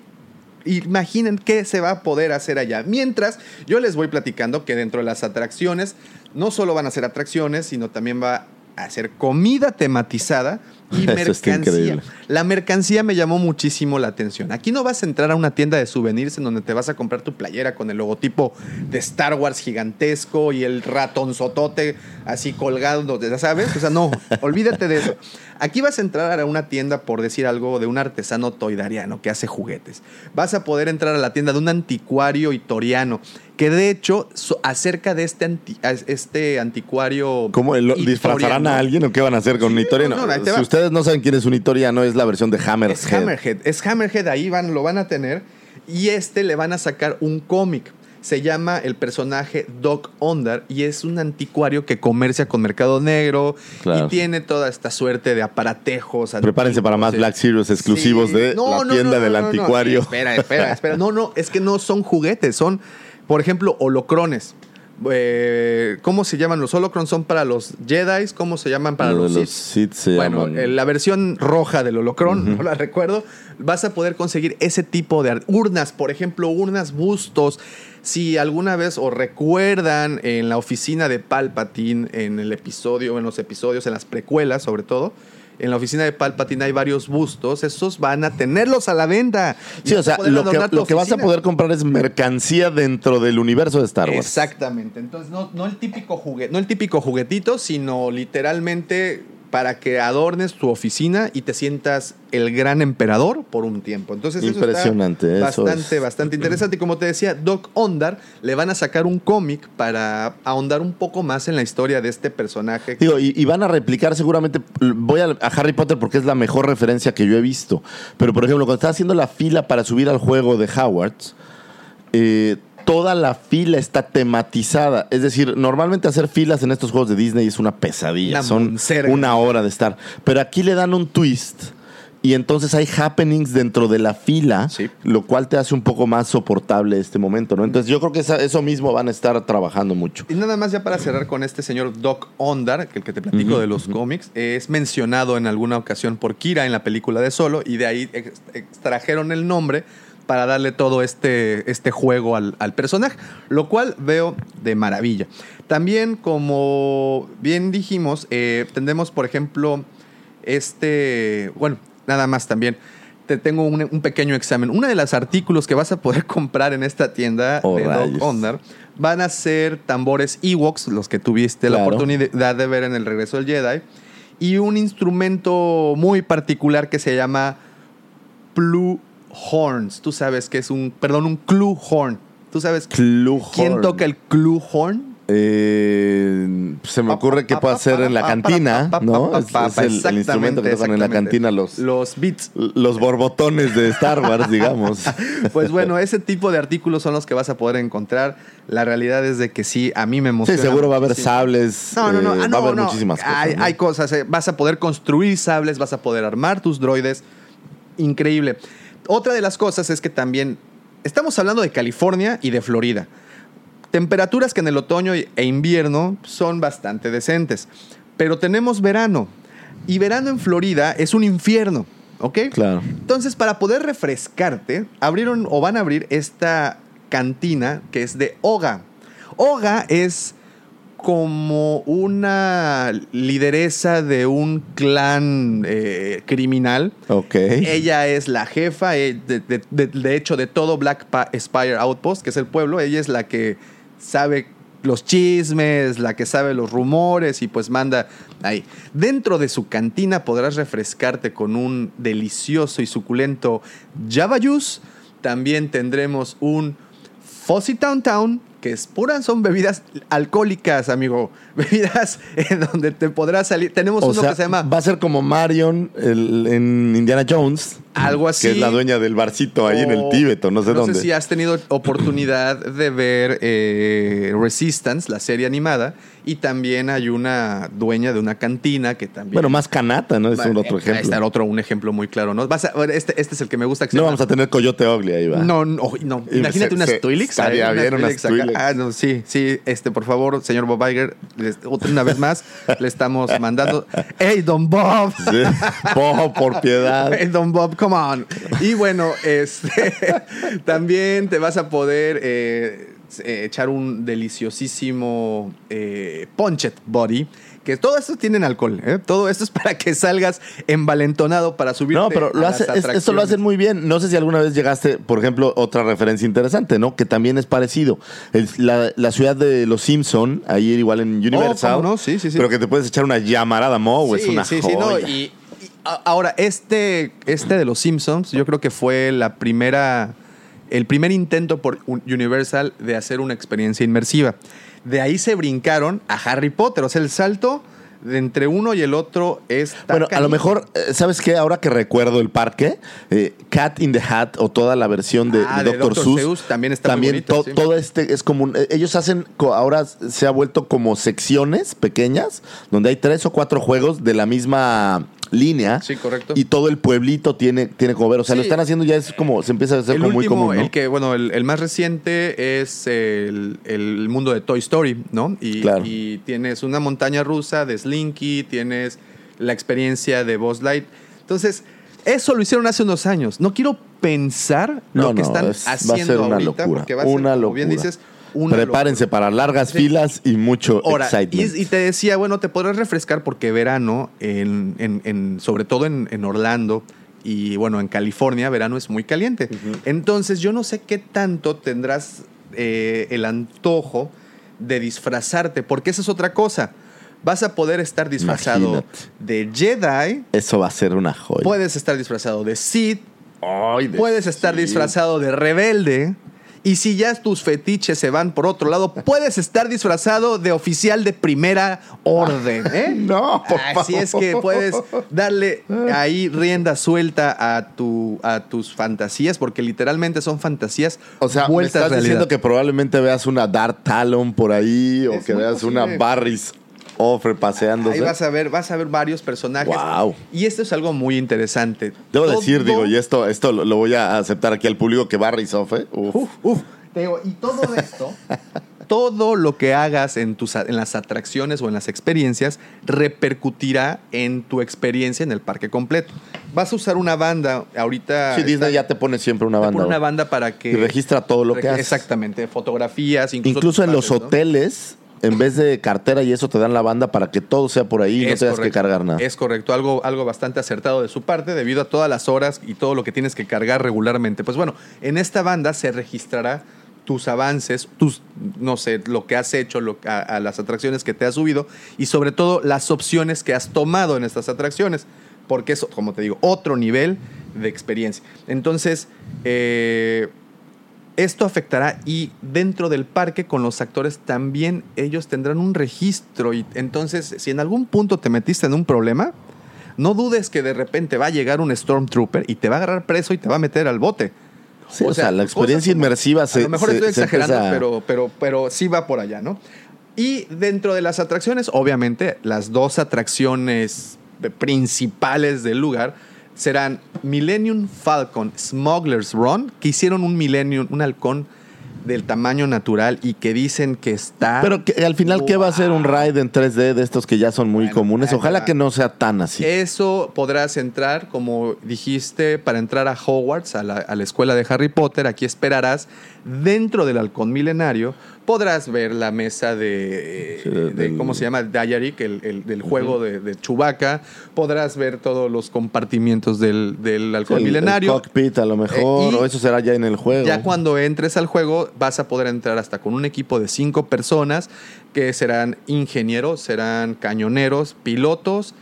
imaginen qué se va a poder hacer allá. Mientras yo les voy platicando que dentro de las atracciones no solo van a ser atracciones, sino también va a ser comida tematizada y mercancía. La mercancía me llamó muchísimo la atención. Aquí no vas a entrar a una tienda de souvenirs en donde te vas a comprar tu playera con el logotipo de Star Wars gigantesco y el ratonzotote así colgado, ya sabes. O sea, no, olvídate de eso. Aquí vas a entrar a una tienda, por decir algo, de un artesano toidariano que hace juguetes. Vas a poder entrar a la tienda de un anticuario itoriano, que de hecho, acerca de este, anti- este anticuario. ¿Cómo lo- disfrazarán a alguien o qué van a hacer con Sí, un hitoriano? no, no, si ustedes no saben quién es un hitoriano, es la versión de Hammerhead. Es Hammerhead. Es Hammerhead, ahí van, lo van a tener. Y este le van a sacar un cómic. Se llama el personaje Doc Ondar y es un anticuario que comercia con Mercado Negro Claro. y tiene toda esta suerte de aparatejos. Prepárense para más Black Series exclusivos Sí. de No, la no, tienda no, del anticuario. espera, espera, espera. No, no, es que no son juguetes, son, por ejemplo, holocrones. Eh, ¿Cómo se llaman los holocrones? Son para los Jedi, ¿cómo se llaman para los, los Sith? Se bueno, llaman- eh, la versión roja del holocron, no la recuerdo, vas a poder conseguir ese tipo de urnas, por ejemplo, urnas bustos. Si alguna vez o recuerdan en la oficina de Palpatine, en el episodio, en los episodios, en las precuelas sobre todo, en la oficina de Palpatine hay varios bustos, esos van a tenerlos a la venta. Sí, o sea, lo que, lo que vas a poder comprar es mercancía dentro del universo de Star Wars. Exactamente. Entonces, no, no el típico juguete, no el típico juguetito, sino literalmente para que adornes tu oficina y te sientas el gran emperador por un tiempo. Entonces, eso está Impresionante, eso bastante, es. bastante interesante. Y como te decía, Doc Ondar le van a sacar un cómic para ahondar un poco más en la historia de este personaje. Digo, y, y van a replicar seguramente. Voy a, a Harry Potter porque es la mejor referencia que yo he visto. Pero, por ejemplo, cuando estás haciendo la fila para subir al juego de Hogwarts, eh, toda la fila está tematizada. Es decir, normalmente hacer filas en estos juegos de Disney es una pesadilla. Una Son monserga. una hora de estar. Pero aquí le dan un twist. Y entonces hay happenings dentro de la fila, Sí. lo cual te hace un poco más soportable este momento, ¿no? Entonces yo creo que eso mismo van a estar trabajando mucho. Y nada más ya para cerrar con este señor Doc Ondar, que el que te platico de los cómics, es mencionado en alguna ocasión por Kira en la película de Solo y de ahí ex- extrajeron el nombre para darle todo este, este juego al, al personaje, lo cual veo de maravilla. También, como bien dijimos, eh, tendremos, por ejemplo, este, bueno, nada más también. Te tengo un, un pequeño examen. Uno de los artículos que vas a poder comprar en esta tienda Oh, de Ondar van a ser tambores Ewoks, los que tuviste la oportunidad de ver en el regreso del Jedi, y un instrumento muy particular que se llama Plu Horns. Tú sabes que es un, perdón, un Clue Horn. ¿Tú sabes Clue quién toca el Clue Horn? Eh, se me ocurre que puede ser en la cantina, ¿no? Es, es el, el instrumento que tocan en la cantina los, Los beats. los borbotones de Star Wars, digamos. Pues bueno, ese tipo de artículos son los que vas a poder encontrar. La realidad es de que sí, a mí me Sí, emociona. seguro va a haber muchísimo. sables. No, no, no, eh, ah, va a haber no. muchísimas cosas. Hay, ¿no? hay cosas, eh, vas a poder construir sables, vas a poder armar tus droides. Increíble. Otra de las cosas es que también estamos hablando de California y de Florida. Temperaturas que en el otoño e invierno son bastante decentes. Pero tenemos verano. Y verano en Florida es un infierno. ¿Ok? Claro. Entonces, para poder refrescarte, abrieron o van a abrir esta cantina que es de Oga. Oga es como una lideresa de un clan eh, criminal. Ok. Ella es la jefa, eh, de, de- de- de hecho, de todo Black Pa- Spire Outpost, que es el pueblo. Ella es la que sabe los chismes, la que sabe los rumores y pues manda ahí. Dentro de su cantina podrás refrescarte con un delicioso y suculento Java Juice. También tendremos un Fuzzy Town Town, que es puras, son bebidas alcohólicas, amigo. Bebidas en donde te podrás salir. Tenemos O uno sea, que se llama va a ser como Marion el- en Indiana Jones. Algo así. Que es la dueña del barcito ahí en el Tíbet, o no sé dónde. sé si has tenido oportunidad de ver eh, Resistance, la serie animada, y también hay una dueña de una cantina que también. Bueno, más canata, ¿no? Es un otro Ahí está ejemplo. el otro, un ejemplo muy claro, ¿no? Vas a- bueno, este, este es el que me gusta. Que se No llama- vamos a tener Coyote Ugly ahí, va. no, no, uy, no. Y Imagínate se- unas se- Twilix. estaría ahí, bien unas. Twi'leks. Ah, no, sí, sí. Este, por favor, señor Bob Iger, les- una vez más, le estamos mandando. ¡Hey, Don Bob! Sí. Bob, por piedad. Hey, Don Bob, come on. Y bueno, este, también te vas a poder eh, eh, echar un deliciosísimo eh, Punchet Body. Que todo esto tiene alcohol, ¿eh? Todo esto es para que salgas envalentonado para subirte No, pero lo a hace, las es- esto lo hacen muy bien. No sé si alguna vez llegaste, por ejemplo, otra referencia interesante, ¿no? Que también es parecido. El- la, la ciudad de los Simpson, ahí igual en Universal. Oh, ¿cómo no? Sí, sí, sí. Pero que te puedes echar una llamarada Mo, es Sí, una sí, sí, no, joya. y, y ahora, este, este de los Simpsons, yo creo que fue la primera, el primer intento por un- Universal de hacer una experiencia inmersiva. De ahí se brincaron a Harry Potter. O sea, el salto de entre uno y el otro es Bueno, a lo mejor, eh, ¿sabes qué? Ahora que recuerdo el parque, eh, Cat in the Hat o toda la versión de, Ah, de de Dr. Dr. Seuss, Seuss también está muy también bonito, to- sí. todo este es como un- eh, ellos hacen ahora se ha vuelto como secciones pequeñas donde hay tres o cuatro juegos de la misma línea Sí, correcto. y todo el pueblito tiene tiene como ver, o sea, lo están haciendo ya es como se empieza a hacer el como muy común, ¿no? el que, bueno, el, el más reciente es el, el mundo de Toy Story, ¿no? Y, Claro. y tienes una montaña rusa de Slinky, tienes la experiencia de Buzz Light. Entonces, eso lo hicieron hace unos años. No quiero pensar No, lo que no, están es- va a haciendo ser una ahorita, locura, porque va a ser, una como bien locura. dices, una Prepárense locura. para largas Sí. filas y mucho Ahora, excitement. y, y te decía, bueno, te podrás refrescar porque verano, en, en- en- sobre todo en, en Orlando y bueno, en California, verano es muy caliente. Entonces, yo no sé qué tanto tendrás eh, el antojo de disfrazarte, porque esa es otra cosa. Vas a poder estar disfrazado Imagínate. de Jedi, Eso va a ser una joya. puedes estar disfrazado de Sith, Ay, de- puedes estar disfrazado de rebelde. Y si ya tus fetiches se van por otro lado, puedes estar disfrazado de oficial de primera orden. ¿eh? No, por Así es que puedes darle ahí rienda suelta a, tu, a tus fantasías, porque literalmente son fantasías O sea, me vueltas estás realidad. diciendo que probablemente veas una Dark Talon por ahí o Es que veas posible. una Barris Offer paseándose. Ahí vas a ver, vas a ver varios personajes. Guau. Y esto es algo muy interesante. Debo Todo- decir, digo, y esto, esto lo, voy a aceptar aquí al público, que Barris Offer, uf, Uf, uf. Te digo, y todo esto, todo lo que hagas en, tus, en las atracciones o en las experiencias repercutirá en tu experiencia en el parque completo. Vas a usar una banda ahorita. Sí, Disney está- ya te pone siempre una te banda. pone una banda para que. Y registra todo lo que haces. Exactamente, fotografías, incluso. Incluso en los ¿no? En vez de cartera y eso, te dan la banda para que todo sea por ahí y no tengas que cargar nada. Es correcto, algo, algo bastante acertado de su parte debido a todas las horas y todo lo que tienes que cargar regularmente. Pues bueno, en esta banda se registrará tus avances, tus, no sé, lo que has hecho, lo, a, a las atracciones que te has subido y sobre todo las opciones que has tomado en estas atracciones, porque es, como te digo, otro nivel de experiencia. Entonces, eh, Esto afectará y dentro del parque con los actores también ellos tendrán un registro y entonces si en algún punto te metiste en un problema, no dudes que de repente va a llegar un Stormtrooper y te va a agarrar preso y te va a meter al bote. Sí, o, sea, la experiencia inmersiva se A lo mejor se- estoy exagerando, pero, pero, pero sí va por allá, ¿no? Y dentro de las atracciones, obviamente, las dos atracciones principales del lugar serán Millennium Falcon Smuggler's Run, que hicieron un Millennium, un halcón del tamaño natural y que dicen que está... Pero que, al final, ¿qué va a ser un ride en 3D de estos que ya son muy Bueno, comunes? Ojalá que no sea tan así. Eso podrás entrar, como dijiste, para entrar a Hogwarts, a la, a la escuela de Harry Potter. Aquí esperarás dentro del halcón milenario. Podrás ver la mesa de, Sí, de- ¿cómo se llama? Diaric, el, el- del juego de, de Chewbacca. Podrás ver todos los compartimientos del, del halcón el, el milenario. cockpit a lo mejor, Eh, y o eso será ya en el juego. Ya cuando entres al juego vas a poder entrar hasta con un equipo de cinco personas que serán ingenieros, serán cañoneros, pilotos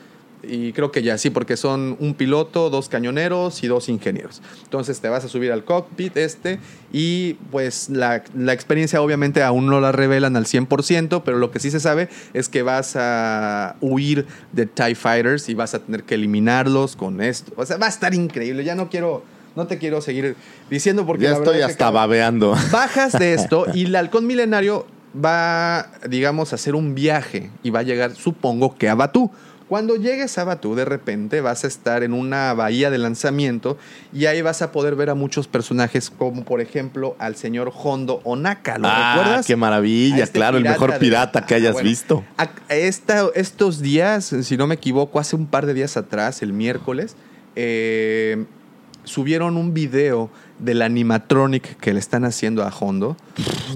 y creo que ya sí, porque son un piloto, dos cañoneros y dos ingenieros. Entonces te vas a subir al cockpit este y pues la, la experiencia obviamente aún no la revelan al 100%, pero lo que sí se sabe es que vas a huir de TIE Fighters y vas a tener que eliminarlos con esto. O sea, va a estar increíble. Ya no quiero... No te quiero seguir diciendo porque ya la estoy es que, hasta babeando. Bajas de esto y el halcón milenario va, digamos, a hacer un viaje y va a llegar, supongo que a Batú. Cuando llegues a Batú, de repente vas a estar en una bahía de lanzamiento y ahí vas a poder ver a muchos personajes, como por ejemplo al señor Hondo Onaka. ¿Lo ah, recuerdas? qué maravilla, este claro, el pirata mejor de- pirata que Ah, hayas bueno. visto. A- esta- estos días, si no me equivoco, hace un par de días atrás, el miércoles, eh, subieron un video del animatronic que le están haciendo a Hondo.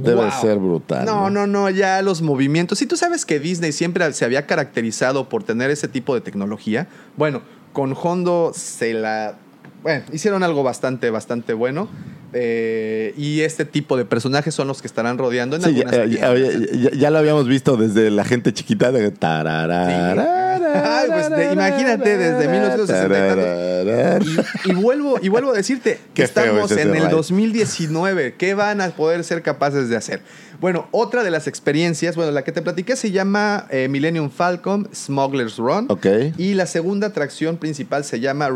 Debe Wow. ser brutal. No, no, no, ya los movimientos. Si tú sabes que Disney siempre se había caracterizado por tener ese tipo de tecnología, bueno, con Hondo se la... Bueno, hicieron algo bastante, bastante bueno. Eh, y este tipo de personajes son los que estarán rodeando en Sí, algunas ya- tiendas. ya- ya- ya lo habíamos visto desde la gente chiquita de tararara, Ay, pues, de- imagínate, desde 1960 Y, y vuelvo, y vuelvo a decirte que estamos es en el ride. 2019. ¿Qué van a poder ser capaces de hacer? Bueno, otra de las experiencias, bueno, la que te platiqué se llama eh, Millennium Falcon Smuggler's Run. Ok. Y la segunda atracción principal se llama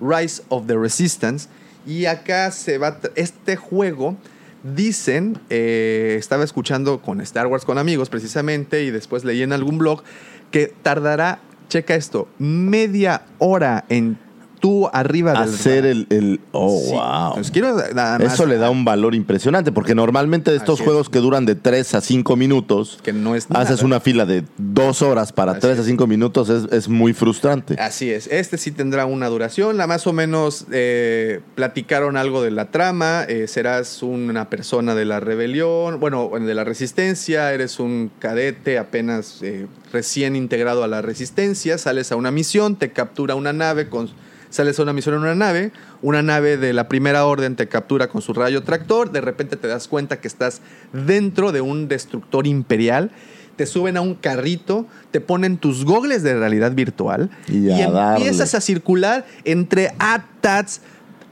Rise of the Resistance. Y acá se va. Este juego. Dicen, eh, estaba escuchando con Star Wars con amigos precisamente y después leí en algún blog que tardará, checa esto, media hora en tú arriba del Hacer el, el- Oh, Sí. wow. Entonces, quiero nada más Eso le da un valor impresionante, porque normalmente estos es. juegos que duran de 3 a 5 minutos, que no es haces nada. una fila de 2 horas para Así 3 a es. 5 minutos, es, es muy frustrante. Así es, este sí tendrá una duración, la más o menos eh, platicaron algo de la trama, eh, serás una persona de la rebelión, bueno, de la resistencia, eres un cadete apenas eh, recién integrado a la resistencia, sales a una misión, te captura una nave con... Sales a una misión en una nave, una nave de la primera orden te captura con su rayo tractor, de repente te das cuenta que estás dentro de un destructor imperial, te suben a un carrito, te ponen tus gogles de realidad virtual Y y, a darle. empiezas a circular entre ATATs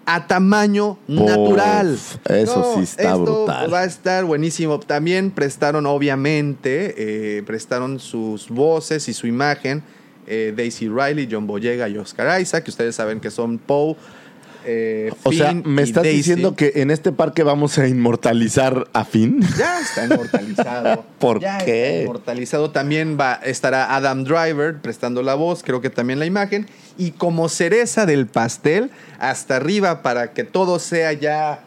a tamaño natural. eso sí está esto brutal. Va a estar buenísimo. También prestaron, obviamente, eh, prestaron sus voces y su imagen. Eh, Daisy Riley, John Boyega y Oscar Isaac, que ustedes saben que son Poe. eh, O sea, ¿me estás Daisy. diciendo que en este parque vamos a inmortalizar a Finn? Ya está inmortalizado. ¿Por Ya qué? Está inmortalizado. También va, estará Adam Driver prestando la voz, creo que también la imagen. Y como cereza del pastel, hasta arriba para que todo sea ya.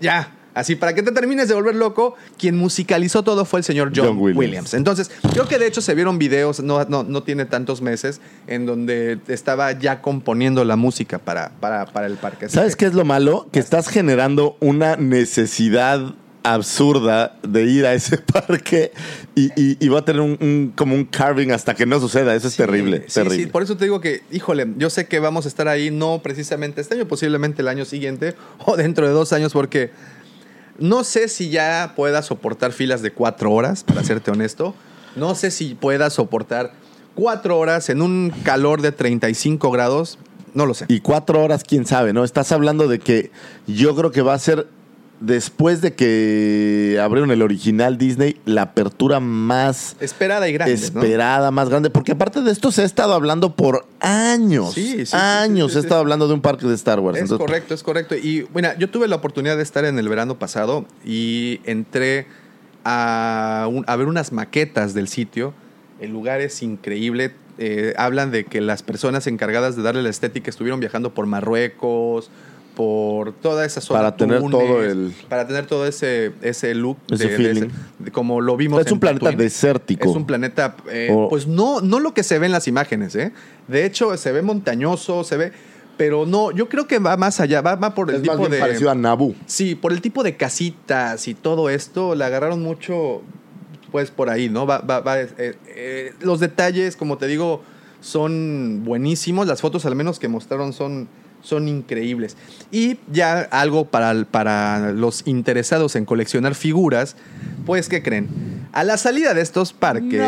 Ya. Así, para que te termines de volver loco, quien musicalizó todo fue el señor John, John Williams. Williams. Entonces, creo que de hecho se vieron videos, no, no, no tiene tantos meses, en donde estaba ya componiendo la música para, para, para el parque. Así ¿Sabes que- qué es lo malo? Que estás generando una necesidad absurda de ir a ese parque y, y- y va a tener un, un- como un carving hasta que no suceda. Eso es Sí, terrible, sí, terrible. sí, por eso te digo que, híjole, yo sé que vamos a estar ahí, no precisamente este año, posiblemente el año siguiente o dentro de dos años, porque no sé si ya pueda soportar filas de cuatro horas, para serte honesto. No sé si pueda soportar cuatro horas en un calor de 35 grados. No lo sé. Y cuatro horas, quién sabe, ¿no? Estás hablando de que yo creo que va a ser después de que abrieron el original Disney, la apertura más Esperada y grande. ¿no? esperada, más grande. Porque aparte de esto se ha estado hablando por años. Sí, sí, años sí, sí, se ha estado hablando de un parque de Star Wars. Es Entonces, correcto, es correcto. Y bueno, yo tuve la oportunidad de estar en el verano pasado y entré a, un- a ver unas maquetas del sitio. El lugar es increíble. Eh, hablan de que las personas encargadas de darle la estética estuvieron viajando por Marruecos, por toda esa zona. Para tener todo el- Para tener todo ese, ese look. Ese feeling. de como lo vimos es en un planeta desértico. Es un planeta, eh, pues no, no lo que se ve en las imágenes, ¿eh? De hecho, se ve montañoso, se ve, pero no, yo creo que va más allá, va, va por el Es más tipo bien de... parecido a Naboo. Sí, por el tipo de casitas y todo esto, le agarraron mucho, pues por ahí, ¿no? Va, va- va, eh, eh, los detalles, como te digo, son buenísimos. Las fotos, al menos que mostraron, son, son increíbles. Y ya algo para, para los interesados en coleccionar figuras, pues, ¿qué creen? A la salida de estos parques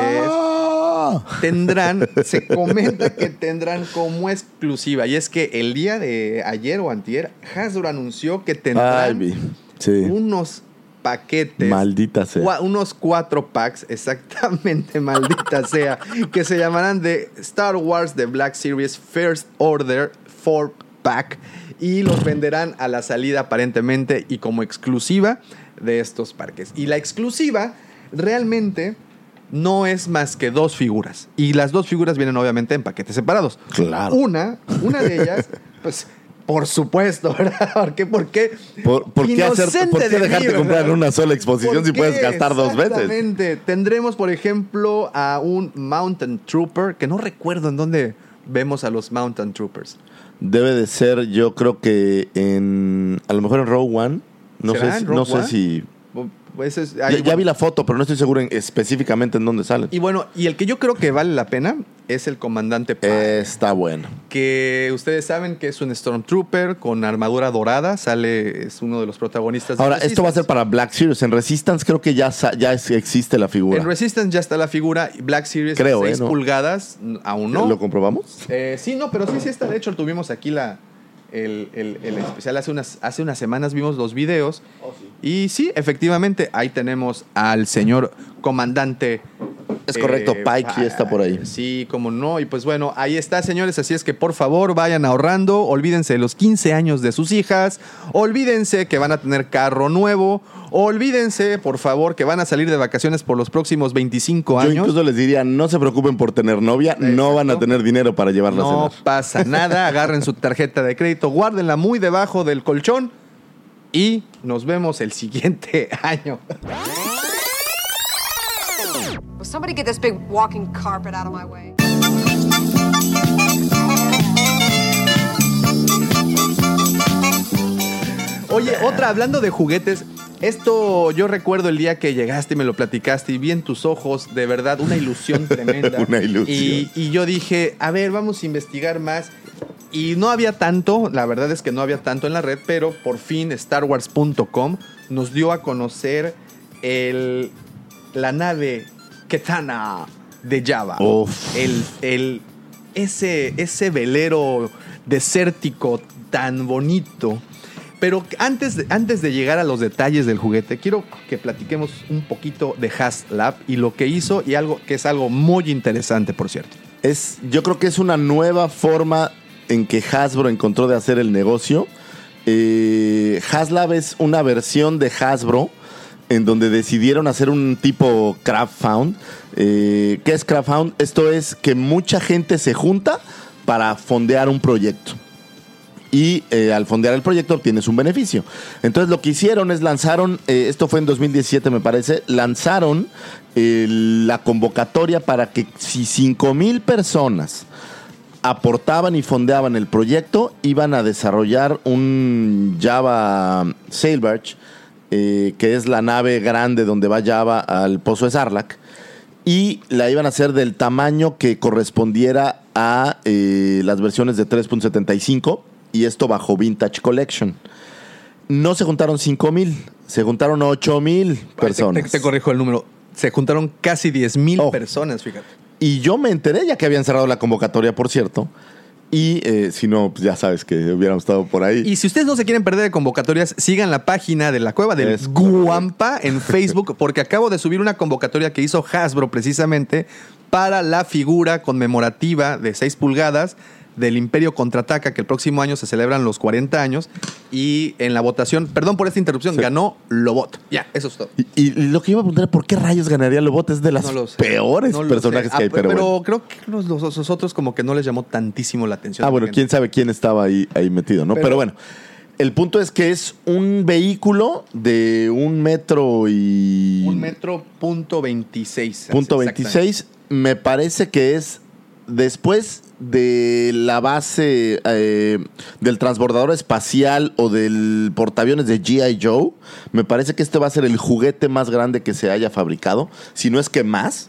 tendrán, se comenta que tendrán como exclusiva, y es que el día de ayer o antier, Hasbro anunció que tendrán. Sí. unos paquetes. Maldita sea. cua- unos cuatro packs, exactamente, maldita sea, que se llamarán de Star Wars The Black Series First Order 4 Pack y los venderán a la salida aparentemente y como exclusiva de estos parques. Y la exclusiva realmente no es más que dos figuras. Y las dos figuras vienen obviamente en paquetes separados. Claro. Una, una de ellas, pues, por supuesto, ¿verdad? ¿Por qué? ¿Por qué? ¿Por, por qué, hacer- por qué de mí, dejarte ¿verdad? comprar en una sola exposición ¿Por si puedes gastar dos veces? Exactamente. Tendremos, por ejemplo, a un Mountain Trooper, que no recuerdo en dónde vemos a los Mountain Troopers. Debe de ser, yo creo que en. A lo mejor en Row One. No ¿Será sé, no sé si. Es- Ya, vi la foto, pero no estoy seguro en- específicamente en dónde salen. Y bueno, y el que yo creo que vale la pena es el comandante Pike, Está bueno. que ustedes saben que es un Stormtrooper con armadura dorada, sale, es uno de los protagonistas. de Ahora, esto va a ser para Black Series. En Resistance creo que ya, ya existe la figura. En Resistance ya está la figura, Black Series Creo, 6 ¿eh? ¿No? pulgadas, aún no. ¿Lo comprobamos? Eh, sí, no, pero sí, sí está. De hecho, tuvimos aquí la, el, el- el especial. Hace unas, hace unas semanas vimos los videos. Y sí, efectivamente, ahí tenemos al señor comandante. Es correcto, Pike ya está por ahí. Sí, como no. Y pues bueno, ahí está, señores. Así es que por favor vayan ahorrando. Olvídense de los 15 años de sus hijas. Olvídense que van a tener carro nuevo. Olvídense, por favor, que van a salir de vacaciones por los próximos 25 Yo años. incluso les diría, no se preocupen por tener novia, no van a tener dinero para llevarla No a cenar. pasa nada, agarren su tarjeta de crédito, guárdenla muy debajo del colchón y nos vemos el siguiente año. Will somebody get this big walking carpet out of my way? Oye, otra, hablando de juguetes, esto yo recuerdo el día que llegaste y me lo platicaste y vi en tus ojos, de verdad, una ilusión tremenda. Una ilusión. Y, y yo dije, a ver, vamos a investigar más. Y no había tanto, la verdad es que no había tanto en la red, pero por fin StarWars.com nos dio a conocer el, la nave Ketana de Java. Uf. El, el, ese, ese velero desértico tan bonito. Pero antes de, antes de llegar a los detalles del juguete, quiero que platiquemos un poquito de HasLab y lo que hizo y algo que es algo muy interesante, por cierto. Es, yo creo que es una nueva forma en que Hasbro encontró de hacer el negocio. Eh, HasLab es una versión de Hasbro en donde decidieron hacer un tipo crowdfund. Eh, ¿Qué es crowdfund? Esto es que mucha gente se junta para fondear un proyecto. Y eh, al fondear el proyecto obtienes un beneficio. Entonces lo que hicieron es lanzaron, eh, esto fue en 2017 me parece, lanzaron eh, la convocatoria para que si 5 mil personas aportaban y fondeaban el proyecto, iban a desarrollar un Java Sailbarge, eh, que es la nave grande donde va Java al pozo de Sarlacc, y la iban a hacer del tamaño que correspondiera a eh, las versiones de 3.75, y esto bajo Vintage Collection. No se juntaron 5 mil, se juntaron 8 mil personas. Te, te corrijo el número. Se juntaron casi 10 mil Oh. personas, fíjate. Y yo me enteré ya que habían cerrado la convocatoria, por cierto. Y eh, si no, pues ya sabes que hubiéramos estado por ahí. Y si ustedes no se quieren perder de convocatorias, sigan la página de la cueva del Es Guampa en Facebook, porque acabo de subir una convocatoria que hizo Hasbro precisamente para la figura conmemorativa de 6 pulgadas del Imperio Contraataca, que el próximo año se celebran los 40 años. Y en la votación, perdón por esta interrupción, ganó Lobot. Ya, eso es todo. Y, y lo que iba a preguntar, ¿por qué rayos ganaría Lobot? Es de las No peores No personajes que hay, Ah, pero, bueno. creo que los, los- los otros como que no les llamó tantísimo la atención. Ah, bueno, quién sabe quién estaba ahí, ahí metido, ¿no? Pero, Pero- bueno, el punto es que es un vehículo de un metro y... Un metro punto 26. punto. 26. Me parece que es después de la base eh, del transbordador espacial o del portaaviones de G.I. Joe. Me parece que este va a ser el juguete más grande que se haya fabricado, si no es que más.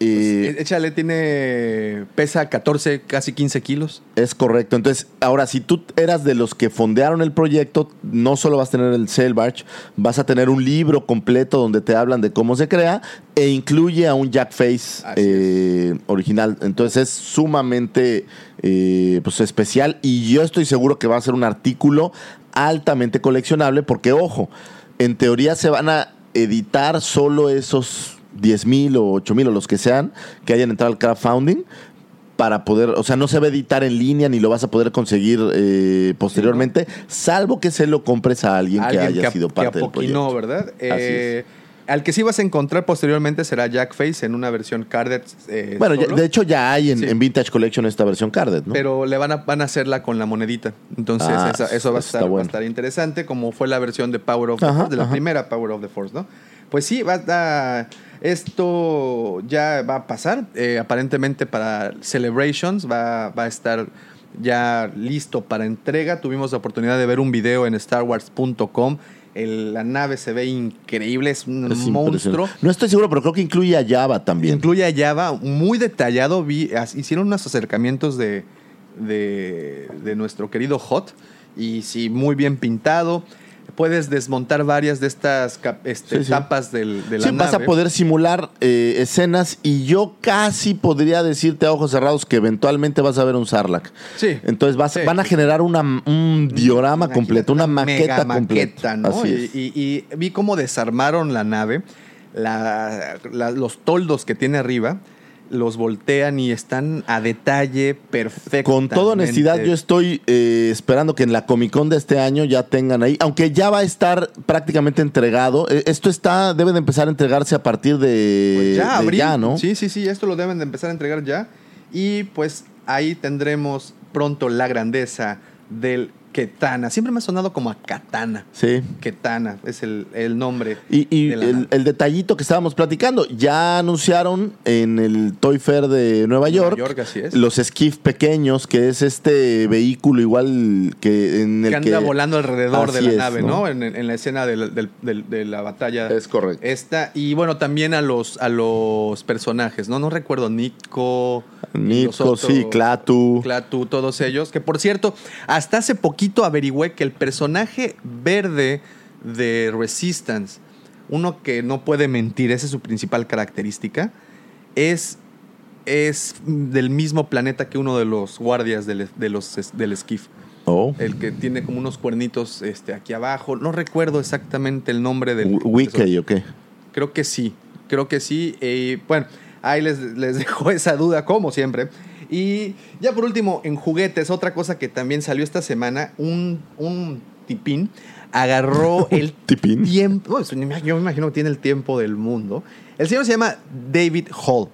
Eh, Eh, Échale, tiene. Pesa 14, casi 15 kilos. Es correcto. Entonces, ahora, si tú eras de los que fondearon el proyecto, no solo vas a tener el Sailbarge, vas a tener un libro completo donde te hablan de cómo se crea e incluye a un Jack Face eh, original. Entonces, es sumamente eh, pues, especial y yo estoy seguro que va a ser un artículo altamente coleccionable porque, ojo, en teoría se van a editar solo esos 10 mil o 8 mil o los que sean que hayan entrado al crowdfunding para poder, o sea, no se va a editar en línea ni lo vas a poder conseguir eh, posteriormente, salvo que se lo compres a alguien, que haya sido parte que del apoquinó, proyecto. ¿verdad? Así Eh, Al que sí vas a encontrar posteriormente será Jack Face en una versión carded. eh, Bueno, ya- de hecho ya hay en, Sí. en Vintage Collection esta versión carded, ¿no? Pero le van a, van a hacerla con la monedita. Entonces, Ah, esa- eso va a, estar, va a bueno. estar interesante, como fue la versión de Power of the Ajá, Force, de la ajá. primera Power of the Force, ¿no? Pues sí, va a estar- Esto ya va a pasar. eh, aparentemente para Celebrations va, va a estar ya listo para entrega. Tuvimos la oportunidad de ver un video en StarWars.com. El- La nave se ve increíble, es un Es monstruo. No estoy seguro, pero creo que incluye a Java también. Incluye a Java, muy detallado. Vi, hicieron unos acercamientos de, de, de nuestro querido Hot. Y sí, muy bien pintado. Puedes desmontar varias de estas este, Sí, sí. tapas del, de la Sí, vas a poder simular eh, escenas y yo casi podría decirte a ojos cerrados que eventualmente vas a ver un Sarlacc. Sí. Entonces vas, van a generar una, un diorama completo, una maqueta completa. maqueta, ¿no? Así Y, y- y vi cómo desarmaron la nave, la- la- los toldos que tiene arriba, los voltean y están a detalle perfecto. Con toda honestidad, yo estoy eh, esperando que en la Comic Con de este año ya tengan ahí, aunque ya va a estar prácticamente entregado. Eh, esto está, debe de empezar a entregarse a partir de, Pues ya, de abril. ya, ¿no? Sí, sí, sí, esto lo deben de empezar a entregar ya. Y pues ahí tendremos pronto la grandeza del Ketana. Siempre me ha sonado como a Katana. Sí. Ketana es el, el nombre. Y, y de la el, detallito que estábamos platicando, ya anunciaron en el Toy Fair de Nueva York, York, así es. los Skiff pequeños, que es este vehículo igual que en el que anda volando alrededor de la es, nave, ¿no? ¿no? En, en la escena de la batalla. Es correcto. Esta, y bueno, también a los, a los personajes, ¿no? No recuerdo, Nico. Nico, otros- sí, Clatu. Clatu, todos ellos. Que por cierto, hasta hace poquito averigüé que el personaje verde de Resistance, uno que no puede mentir, esa es su principal característica, es, es del mismo planeta que uno de los guardias del, de los, del Skiff. Oh. El que tiene como unos cuernitos este, aquí abajo. No recuerdo exactamente el nombre del. Wiki, ¿o qué? Creo que sí. Creo que sí. Y bueno, ahí les, les dejo esa duda, como siempre. Y ya por último, en juguetes, otra cosa que también salió esta semana, un, un tipín agarró el ¿Tipín? tiempo. yo me imagino que tiene el tiempo del mundo. El señor se llama David Hall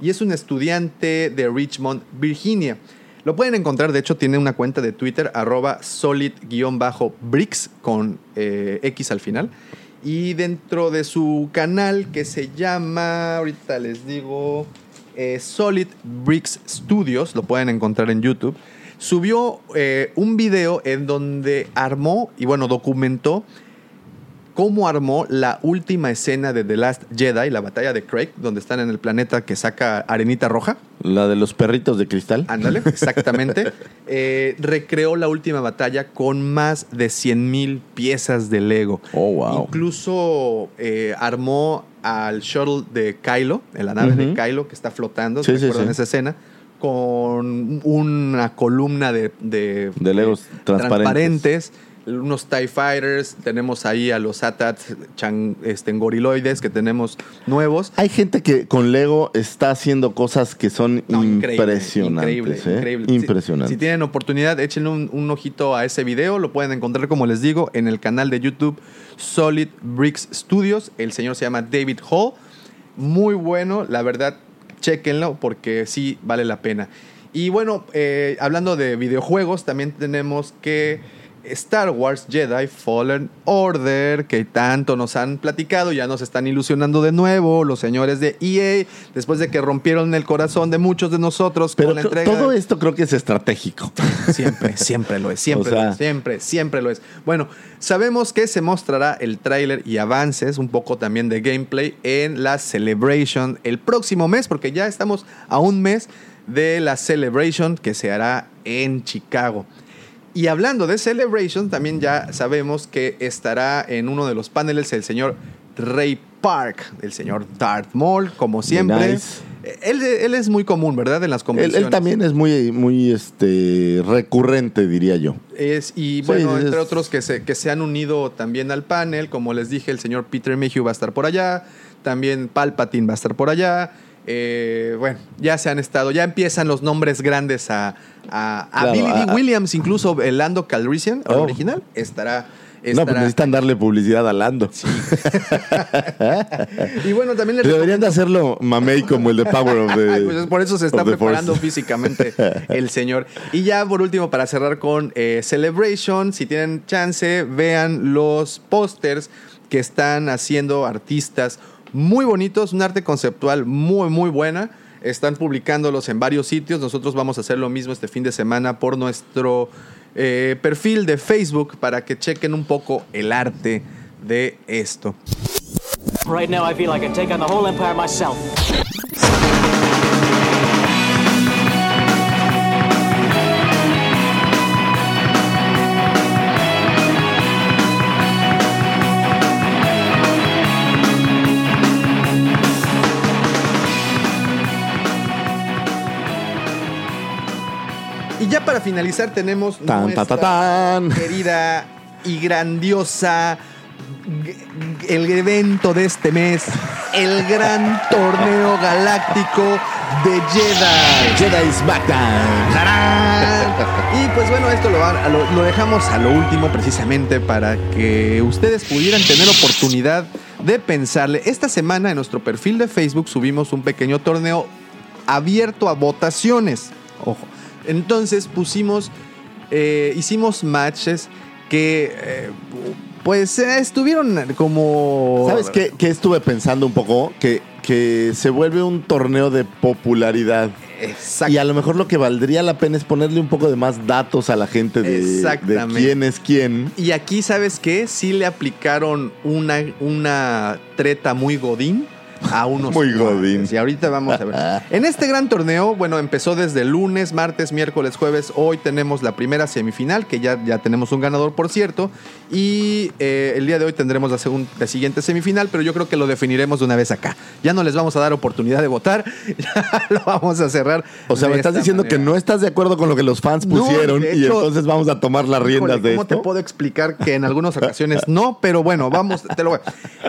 y es un estudiante de Richmond, Virginia. Lo pueden encontrar, de hecho, tiene una cuenta de Twitter, arroba solid-bricks con eh, X al final. Y dentro de su canal que se llama, ahorita les digo, eh, Solid Bricks Studios, lo pueden encontrar en YouTube, subió eh, un video en donde armó y bueno, documentó cómo armó la última escena de The Last Jedi, la batalla de Craig, donde están en el planeta que saca arenita roja. La de los perritos de cristal. Ándale, exactamente. Eh, recreó la última batalla con más de 100 mil piezas de Lego. Oh, wow. Incluso eh, armó al shuttle de Kylo, en la nave de. Kylo que está flotando, Sí, ¿se sí, esa escena? con una columna de, de, De Legos transparentes. Unos TIE Fighters, tenemos ahí a los ATAT este, goriloides que tenemos nuevos. Hay gente que con Lego está haciendo cosas que son No, impresionantes. Increíble, ¿eh? increíble. Si- Impresionantes. Si, tienen oportunidad, échenle un, un ojito a ese video. Lo pueden encontrar, como les digo, en el canal de YouTube Solid Bricks Studios. El señor se llama David Hall. Muy bueno, la verdad, chequenlo porque sí vale la pena. Y bueno, eh, hablando de videojuegos, también tenemos que Star Wars Jedi Fallen Order, que tanto nos han platicado, ya nos están ilusionando de nuevo los señores de EA, después de que rompieron el corazón de muchos de nosotros Pero con la entrega. todo esto creo que es estratégico. Siempre, siempre lo es, siempre O sea- lo es, siempre, siempre lo es. Bueno, sabemos que se mostrará el tráiler y avances, un poco también de gameplay en la Celebration el próximo mes, porque ya estamos a un mes de la Celebration que se hará en Chicago. Y hablando de Celebration, también ya sabemos que estará en uno de los paneles el señor Ray Park, el señor Darth Maul, como siempre. nice. Él, él es muy común, ¿verdad? En las convenciones. él también es muy, muy este, recurrente, diría yo. Es, y Sí, bueno, es- entre otros que se, que se han unido también al panel, como les dije, el señor Peter Mayhew va a estar por allá, también Palpatine va a estar por allá. eh, bueno, ya se han estado, ya empiezan los nombres grandes a, a, a Claro, Billy a- a- Williams, incluso el Lando Calrissian, el Oh. original, estará. No, pues necesitan darle publicidad a Lando. y bueno, también les Deberían de hacerlo mamey como el de Power of the pues por eso se está preparando Force. físicamente el señor. Y ya por último, para cerrar con eh, Celebration, si tienen chance, vean los pósters que están haciendo artistas muy bonitos, un arte conceptual muy, muy buena. Están publicándolos en varios sitios. Nosotros vamos a hacer lo mismo este fin de semana por nuestro eh, perfil de Facebook para que chequen un poco el arte de esto. Ya para finalizar tenemos Tan, nuestra ta, ta, tan. querida y grandiosa el evento de este mes, el gran torneo galáctico de Jedi. Jedi SmackDown. ¡Tarán! Y pues bueno, esto lo- lo dejamos a lo último precisamente para que ustedes pudieran tener oportunidad de pensarle. Esta semana en nuestro perfil de Facebook subimos un pequeño torneo abierto a votaciones. Ojo. Entonces pusimos, eh, hicimos matches que eh, pues eh, estuvieron como... ¿Sabes qué, qué estuve pensando un poco? Que, que se vuelve un torneo de popularidad. Exacto. Y a lo mejor lo que valdría la pena es ponerle un poco de más datos a la gente de, de quién es quién. Y aquí, ¿sabes qué? Sí le aplicaron una, una treta muy godín a unos Muy godín. Y ahorita vamos a ver. En este gran torneo, bueno, empezó desde lunes, martes, miércoles, jueves. Hoy tenemos la primera semifinal, que ya, ya tenemos un ganador, por cierto. Y eh, el día de hoy tendremos la, segun- la siguiente semifinal, pero yo creo que lo definiremos de una vez acá. Ya no les vamos a dar oportunidad de votar, ya lo vamos a cerrar. O sea, me estás diciendo manera. que no estás de acuerdo con lo que los fans No, pusieron y entonces vamos a tomar las riendas de ¿Cómo esto. te puedo explicar que en algunas ocasiones no? Pero bueno, vamos, te lo voy.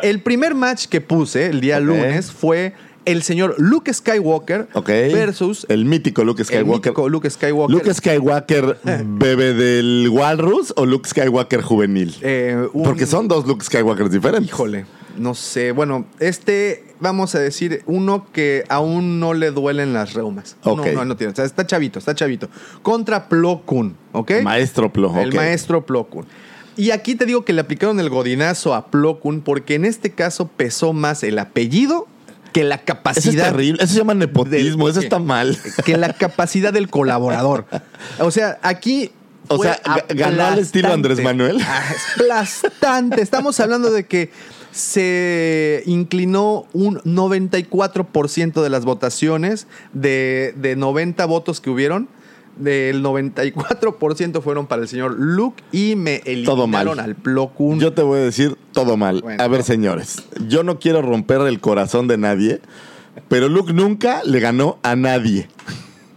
El primer match que puse el día lunes fue el señor Luke Skywalker versus el mítico Luke el Skywalker. mítico Luke Skywalker. ¿Luke Skywalker bebé del Walrus o Luke Skywalker juvenil? Eh, un- Porque son dos Luke Skywalkers diferentes. Híjole, no sé. Bueno, este, vamos a decir, uno que aún no le duelen las reumas. Ok. No, no, no tiene. O sea, está chavito, está chavito. Contra Plo Koon, ¿ok? Maestro Plo. El maestro Plo Koon. Y aquí te digo que le aplicaron el godinazo a Plo Koon porque en este caso pesó más el apellido que la Eso es capacidad. terrible. Eso se llama nepotismo. del- Eso está mal. Que la capacidad del colaborador. O sea, aquí. O sea, ga- ganó al estilo Andrés Manuel. Ah, Aplastante. Estamos hablando de que se inclinó un 94% de las votaciones de, de 90 votos que hubieron. Del 94% fueron para el señor Luke y me Todo mal. eliminaron al Plo Koon. Yo te voy a decir todo mal. Bueno. a ver, señores. Yo no quiero romper el corazón de nadie, pero Luke nunca le ganó a nadie.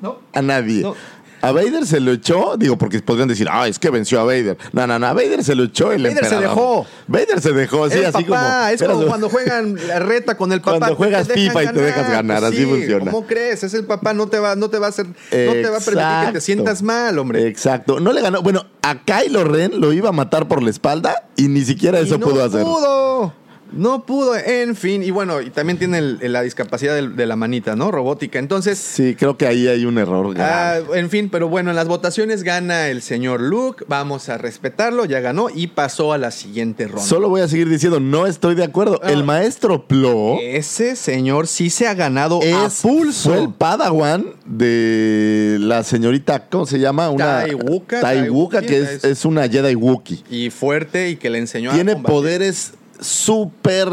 ¿No? a nadie. No. A Vader se lo echó, digo, porque podrían decir, ah, es que venció a Vader. No, no, no, a Vader se lo echó el Vader se dejó. Vader se dejó, sí, el así papá, como. es como su- cuando juegan la reta con el papá. Cuando juegas FIFA y te dejas ganar, así sí, funciona. ¿Cómo crees? Es el papá, no te va, no te va a hacer, no te va a permitir que te sientas mal, hombre. Exacto. No le ganó. Bueno, a Kylo Ren lo iba a matar por la espalda y ni siquiera eso no pudo hacer. pudo. No pudo, en fin. Y bueno, y también tiene el- la discapacidad de, la manita, ¿no? Robótica. Entonces, Sí, creo que ahí hay un error. ah, en fin, pero bueno, en las votaciones gana el señor Luke. Vamos a respetarlo, ya ganó y pasó a la siguiente ronda. Solo voy a seguir diciendo, no estoy de acuerdo. Ah. El maestro Plo Ese señor sí se ha ganado a es pulso. fue el padawan de la señorita, ¿cómo se llama? Una Taiwuka, Taiwuka, que es, una Jedi Wookiee. Y fuerte y que le enseñó Tiene a combatir. poderes súper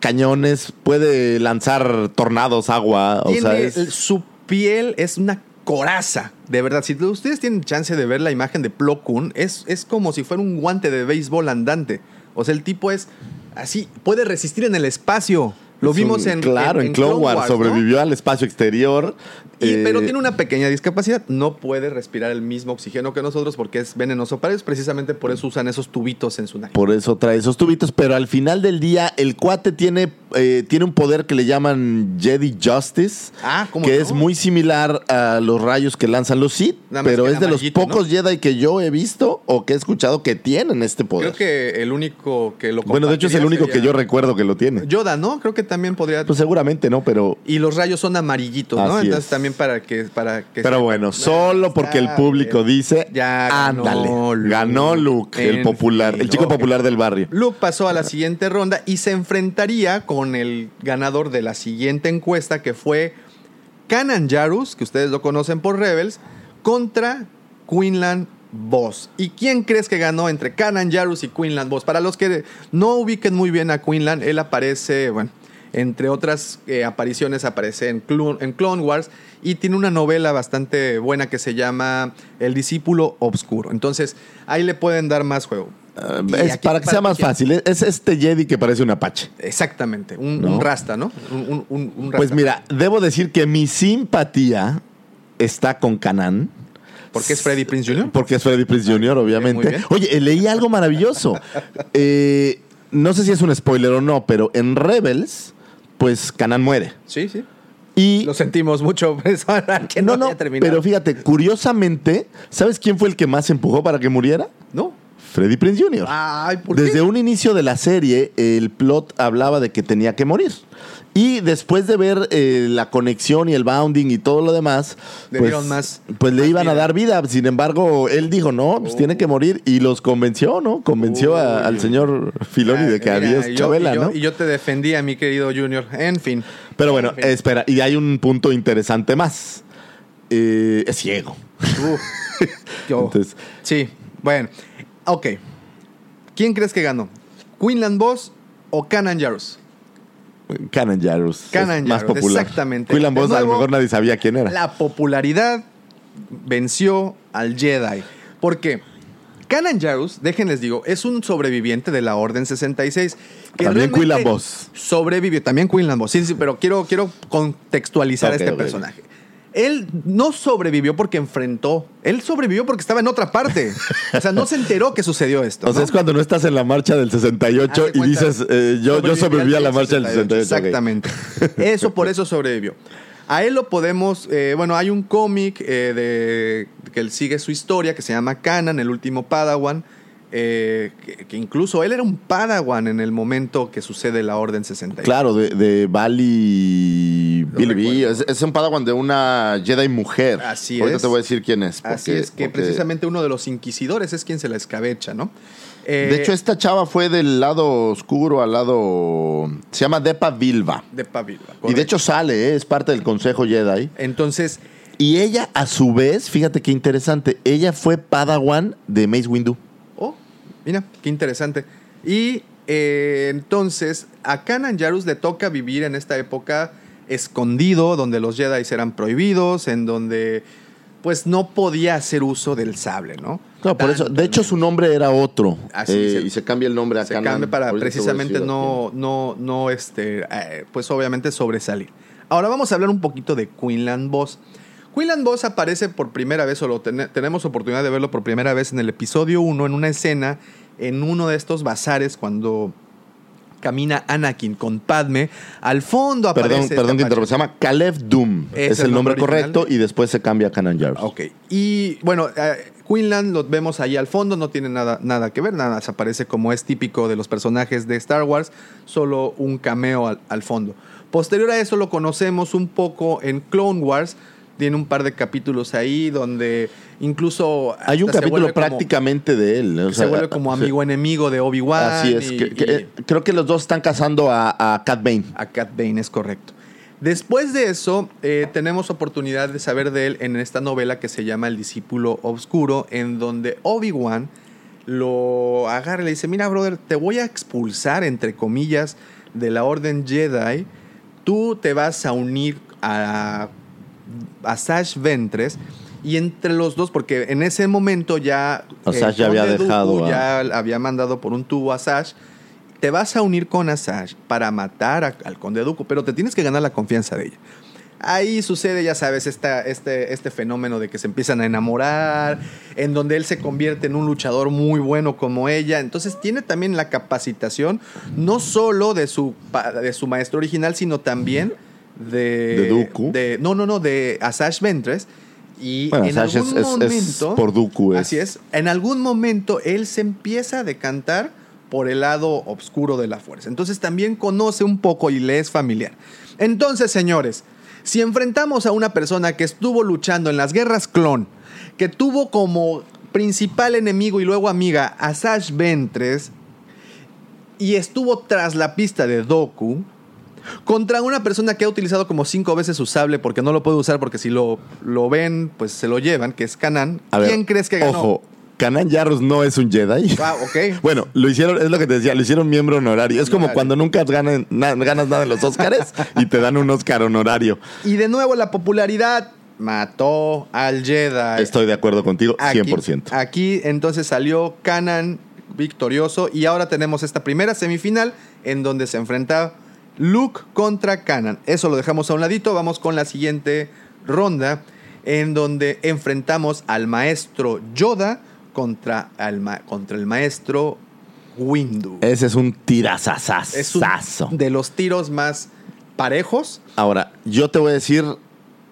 cañones, puede lanzar tornados, agua, o sea, es- su piel es una coraza. De verdad, si ustedes tienen chance de ver la imagen de Plo Koon, es, es como si fuera un guante de béisbol andante. O sea, el tipo es así, puede resistir en el espacio. Lo vimos un- en Claro, en, Clone Wars, ¿no? sobrevivió al espacio exterior. Y- eh, pero tiene una pequeña discapacidad. No puede respirar el mismo oxígeno que nosotros porque es venenoso para ellos. Precisamente por eso usan esos tubitos en su nariz. Por eso trae esos tubitos, pero al final del día el cuate tiene, eh, tiene un poder que le llaman Jedi Justice, Ah, ¿cómo que no? es muy similar a los rayos que lanzan los Sith, pero es de los pocos Jedi que yo he visto o que he escuchado que tienen este poder. Creo que el único que lo bueno, de hecho es el único que yo recuerdo que lo tiene. Yoda, ¿no? Creo que también podría. Pues seguramente no, pero... y los rayos son amarillitos, ¿no? Así Entonces es. también para que, para que Pero bueno, solo porque el Está público dice, Ya ganó ándale, Luke. ganó Luke, el popular, fin, el chico popular del barrio. Luke pasó a la siguiente ronda y se enfrentaría con el ganador de la siguiente encuesta que fue Kanan Jarus, que ustedes lo conocen por Rebels, contra Quinlan Boss. ¿Y quién crees que ganó entre Kanan Jarus y Quinlan Boss? Para los que no ubiquen muy bien a Quinlan, él aparece, bueno, entre otras eh, apariciones aparece en Clone, en Clone Wars y tiene una novela bastante buena que se llama El discípulo obscuro. Entonces, ahí le pueden dar más juego. Ah, es aquí para que sea más fácil, es este Jedi que parece un Apache. Exactamente, un, ¿No? un rasta, ¿no? Un, un- un- un rasta. Pues mira, debo decir que mi simpatía está con Canan. ¿Por qué es Freddy Prince Jr.? Porque es Freddy Prince Jr., obviamente. Oye, eh, leí algo maravilloso. Eh, no sé si es un spoiler o no, pero en Rebels, pues Canan muere. Sí, sí. Y Lo sentimos mucho, pues, que no, no, pero fíjate, curiosamente, ¿sabes quién fue el que más empujó para que muriera? ¿No? Freddy Prince Jr. Ay, ¿por Desde qué? un inicio de la serie, el plot hablaba de que tenía que morir. Y después de ver eh, la conexión y el bounding y todo lo demás, Le pues, dieron más- pues le iban a dar vida. Sin embargo, él dijo, no, pues tiene que morir. Y los convenció, ¿no? Convenció a- al señor Filoni de que Ah, Mira, había y yo- ¿no? Y yo te defendía, mi querido Junior. En fin. Pero bueno, En fin. espera, y hay un punto interesante más. Eh, es ciego. Uf, yo- Entonces, sí, bueno. Ok. ¿Quién crees que ganó? ¿Quinlan Boss o Kanan Jarus? Kanan Jarus. Kanan es más Jarrus, popular. exactamente. Quinlan De Boss a lo mejor nadie sabía quién era. La popularidad venció al Jedi. ¿Por qué? Kanan Jarus, déjenles digo, es un sobreviviente de la Orden 66. Que También Quinlan Vos. Sobrevivió, también Quinlan Vos. Sí, sí, pero quiero, quiero contextualizar a este ok. personaje. Él no sobrevivió porque enfrentó. Él sobrevivió porque estaba en otra parte. O sea, no se enteró que sucedió esto. O sea, es cuando no estás en la marcha del 68 Haz de y dices, eh, yo, yo sobreviví a la marcha del 68. ok. Exactamente. Eso por eso sobrevivió. A él lo podemos, eh, bueno, hay un cómic eh, de que él sigue su historia que se llama Canan, el último Padawan, eh, que, que incluso él era un Padawan en el momento que sucede la Orden 66. Claro, de, de Bali Billy B. Es, es un padawan de una Jedi mujer. Así Ahorita es. te voy a decir quién es. Así es que porque- precisamente uno de los inquisidores es quien se la escabecha, ¿no? Eh, De hecho, esta chava fue del lado oscuro al lado... Se llama Depa Vilva. de Pavila. Y de hecho sale, ¿eh? es parte del Consejo Jedi. Entonces, Y ella, a su vez, fíjate qué interesante, ella fue padawan de Mace Windu. Mira, qué interesante. Y eh, entonces a Kanan Jarus le toca vivir en esta época escondido, donde los Jedi eran prohibidos, en donde pues no podía hacer uso del sable, ¿no? Claro, por eso. De hecho, su nombre era otro. Así Eh, se- y se cambia el nombre a Se Kanan. cambia para precisamente no, no, no, este, eh, pues obviamente sobresalir. Ahora vamos a hablar un poquito de Quinlan Boss. Quinlan Boss aparece por primera vez, o lo ten- tenemos oportunidad de verlo por primera vez en el episodio 1, en una escena, en uno de estos bazares, cuando camina Anakin con Padme. Al fondo aparece. Perdón, este perdón que Apache. interrumpa. Se llama Caleb Doom. Es Es, el el nombre, correcto y después se cambia a Canon Jarvis. Ok. Y bueno, eh, Quinlan lo vemos ahí al fondo, no tiene nada, nada que ver, nada más aparece como es típico de los personajes de Star Wars, solo un cameo al, al fondo. Posterior a eso lo conocemos un poco en Clone Wars, tiene un par de capítulos ahí donde incluso... Hay un capítulo como- prácticamente de él. o se vuelve como sí. amigo enemigo de Obi-Wan. Así es. y- que- que, y- eh, creo que los dos están casando a, a Cat Bane. a Cat Bane, es correcto. Después de eso, eh, tenemos oportunidad de saber de él en esta novela que se llama El discípulo oscuro, en donde Obi-Wan lo agarra y le dice, mira, brother, te voy a expulsar, entre comillas, de la Orden Jedi. Tú te vas a unir a, a Sash Ventres. Y entre los dos, porque en ese momento ya... El ya había dejado Ya había mandado por un tubo a Sash te vas a unir con Asajj para matar a- al conde Dooku, pero te tienes que ganar la confianza de ella. Ahí sucede, ya sabes, esta, este, este fenómeno de que se empiezan a enamorar, en donde él se convierte en un luchador muy bueno como ella. Entonces tiene también la capacitación, no solo de su, de su maestro original, sino también de... ¿De Dooku? de- no, no, no, de Asajj Ventres. Y Bueno, en algún es- es- es momento... por Dooku, es- Así es. En algún momento él se empieza a decantar por el lado oscuro de la fuerza. Entonces también conoce un poco y le es familiar. Entonces, señores, si enfrentamos a una persona que estuvo luchando en las guerras clon, que tuvo como principal enemigo y luego amiga a Sash Ventres y estuvo tras la pista de Doku, contra una persona que ha utilizado como cinco veces su sable porque no lo puede usar porque si lo, lo ven, pues se lo llevan, que es Kanan. A ver, ¿Quién crees que ganó? Ojo, Canan Jarrus no es un Jedi. Ah, ok. Bueno, lo hicieron, es lo que te decía, lo hicieron miembro honorario. Es como cuando nunca ganan- na- ganas nada en los Oscars y te dan un Oscar honorario. Y de nuevo la popularidad mató al Jedi. Estoy de acuerdo contigo, Aquí- 100%. Aquí entonces salió Kanan victorioso y ahora tenemos esta primera semifinal en donde se enfrenta Luke contra Kanan. Eso lo dejamos a un ladito, vamos con la siguiente ronda en donde enfrentamos al maestro Yoda contra, al ma- contra el maestro Windu. Ese es un tirazazazazo. de los tiros más parejos. Ahora, yo te voy a decir,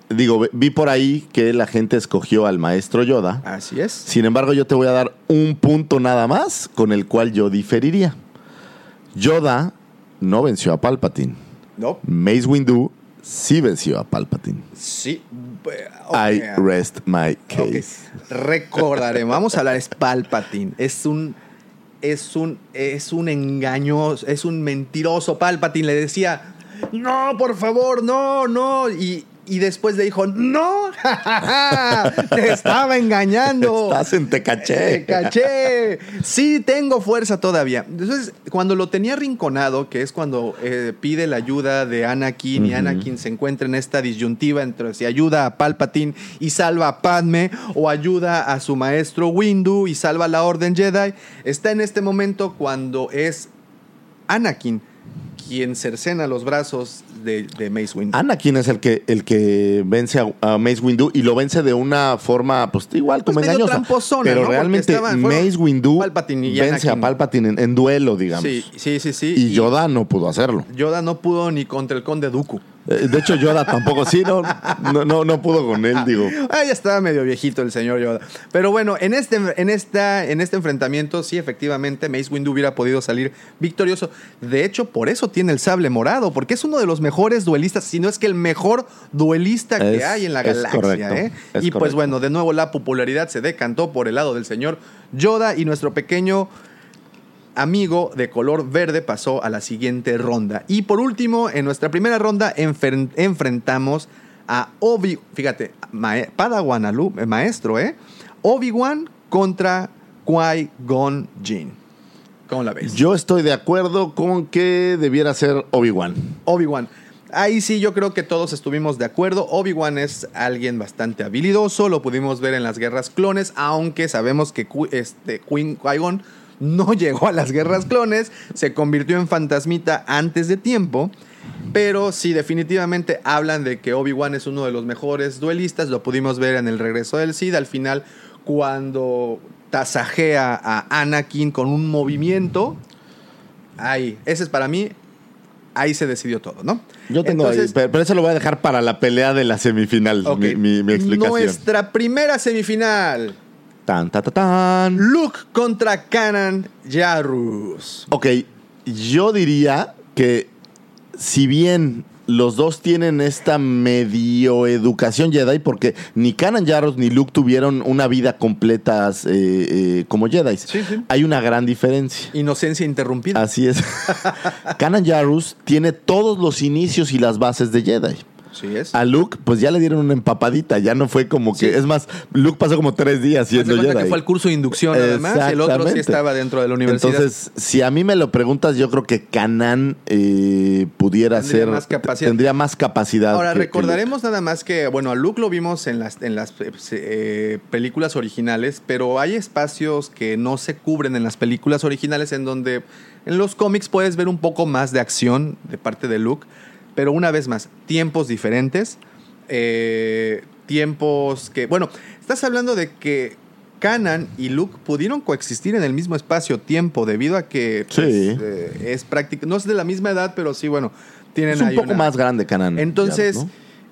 digo, vi por ahí que la gente escogió al maestro Yoda. Así es. Sin embargo, yo te voy a dar un punto nada más con el cual yo diferiría. Yoda no venció a Palpatine. No. Mace Windu sí venció a Palpatine. Sí. I Ok. rest my case. Recordaremos. Vamos a hablar. Es Palpatine. Es un. Es un. Es un engaño. Es un mentiroso. Palpatine le decía. No, por favor, no, no. Y, y después le dijo, no, te estaba engañando. Estás en te caché. Te caché. Sí, tengo fuerza todavía. Entonces, cuando lo tenía rinconado, que es cuando eh, pide la ayuda de Anakin y. Anakin se encuentra en esta disyuntiva entre si ayuda a Palpatine y salva a Padme o ayuda a su maestro Windu y salva la Orden Jedi, está en este momento cuando es Anakin quien cercena los brazos de, de Mace Windu. Anakin es el que, el que vence a, a Mace Windu y lo vence de una forma, pues igual como Pues engañosa. Pero ¿no? Realmente estaban- Mace Windu Palpatine y vence a. Palpatine en, en duelo, digamos. Sí, sí, sí, sí. Y Yoda no pudo hacerlo. Yoda no pudo ni contra el conde Dooku. Eh, De hecho, Yoda tampoco, sí, no, no, no, no pudo con él, digo. Ah, ya estaba medio viejito el señor Yoda. Pero bueno, en este, en, esta, en este enfrentamiento, sí, efectivamente, Mace Windu hubiera podido salir victorioso. De hecho, por eso tiene el sable morado, porque es uno de los mejores duelistas, si no es que el mejor duelista que hay en la galaxia. correcto, ¿eh? Y pues bueno, de nuevo la popularidad se decantó por el lado del señor Yoda y nuestro pequeño amigo de color verde pasó a la siguiente ronda. Y por último, en nuestra primera ronda enfrentamos a Obi, fíjate, mae- Padawan alu- eh, maestro, ¿eh? Obi-Wan contra Qui-Gon Jinn. ¿Cómo la ves? Yo estoy de acuerdo con que debiera ser Obi-Wan. Obi-Wan. Ahí sí yo creo que todos estuvimos de acuerdo. Obi-Wan es alguien bastante habilidoso, lo pudimos ver en las guerras clones, aunque sabemos que Qui- este, Queen- Qui-Gon no llegó a las guerras clones, se convirtió en fantasmita antes de tiempo. Pero sí, definitivamente hablan de que Obi-Wan es uno de los mejores duelistas. Lo pudimos ver en el regreso del Cid. Al final, cuando tasajea a Anakin con un movimiento. Ahí, ese es para mí. Ahí se decidió todo, ¿no? Yo tengo Entonces, pero, pero eso lo voy a dejar para la pelea de la semifinal, ok, mi, mi- mi explicación. Nuestra primera semifinal. Tan, ta, ta, tan. Luke contra Kanan Jarrus. Ok, yo diría que si bien los dos tienen esta medio educación Jedi, porque ni Kanan Jarrus ni Luke tuvieron una vida completa eh, eh, como Jedi. Sí, sí. Hay una gran diferencia. Inocencia interrumpida. Así es. Kanan Jarrus tiene todos los inicios y las bases de Jedi. Sí es. A Luke, pues ya le dieron una empapadita, ya no fue como que. Sí. Es más, Luke pasó como tres días siendo Jedi. que fue el curso de inducción además el otro sí estaba dentro de la universidad. Entonces, si a mí me lo preguntas, yo creo que Canan eh, pudiera Tendría ser. más capacidad. Tendría más capacidad. Ahora, que- que recordaremos nada más que, bueno, a Luke lo vimos en las, en las eh, eh, películas originales, pero hay espacios que no se cubren en las películas originales en donde en los cómics puedes ver un poco más de acción de parte de Luke, pero una vez más, tiempos diferentes, eh, tiempos que, bueno, estás hablando de que Kanan y Luke pudieron coexistir en el mismo espacio-tiempo debido a que pues, Sí. eh, es práctico, no es de la misma edad, pero sí, bueno, tienen Es un ahí poco una- más grande Canan. entonces, ¿no?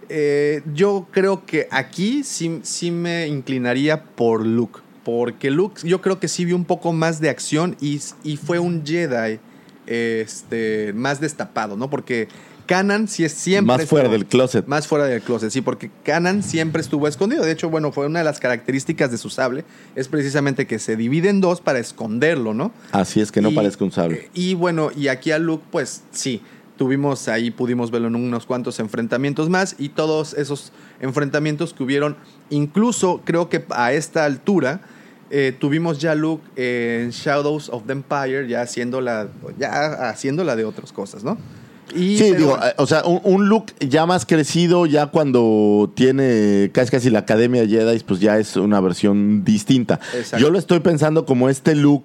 eh, yo creo que aquí sí, sí me inclinaría por Luke. Porque Luke, yo creo que sí vio un poco más de acción y, y fue un Jedi este, más destapado, ¿no? Porque Kanan sí es siempre. Más fuera estuvo- del closet. Más fuera del closet, sí, porque Kanan siempre estuvo escondido. De hecho, bueno, fue una de las características de su sable. Es precisamente que se divide en dos para esconderlo, ¿no? Así es que no Y- parezca un sable. Y bueno, y aquí a Luke, pues sí, tuvimos ahí, pudimos verlo en unos cuantos enfrentamientos más y todos esos enfrentamientos que hubieron, incluso creo que a esta altura, eh, tuvimos ya a Luke en Shadows of the Empire, ya haciéndola, ya haciéndola de otras cosas, ¿no? Y, Sí, pero- digo, eh, o sea, un, un look ya más crecido, ya cuando tiene casi casi la Academia Jedi, pues ya es una versión distinta. Exacto. Yo lo estoy pensando como este look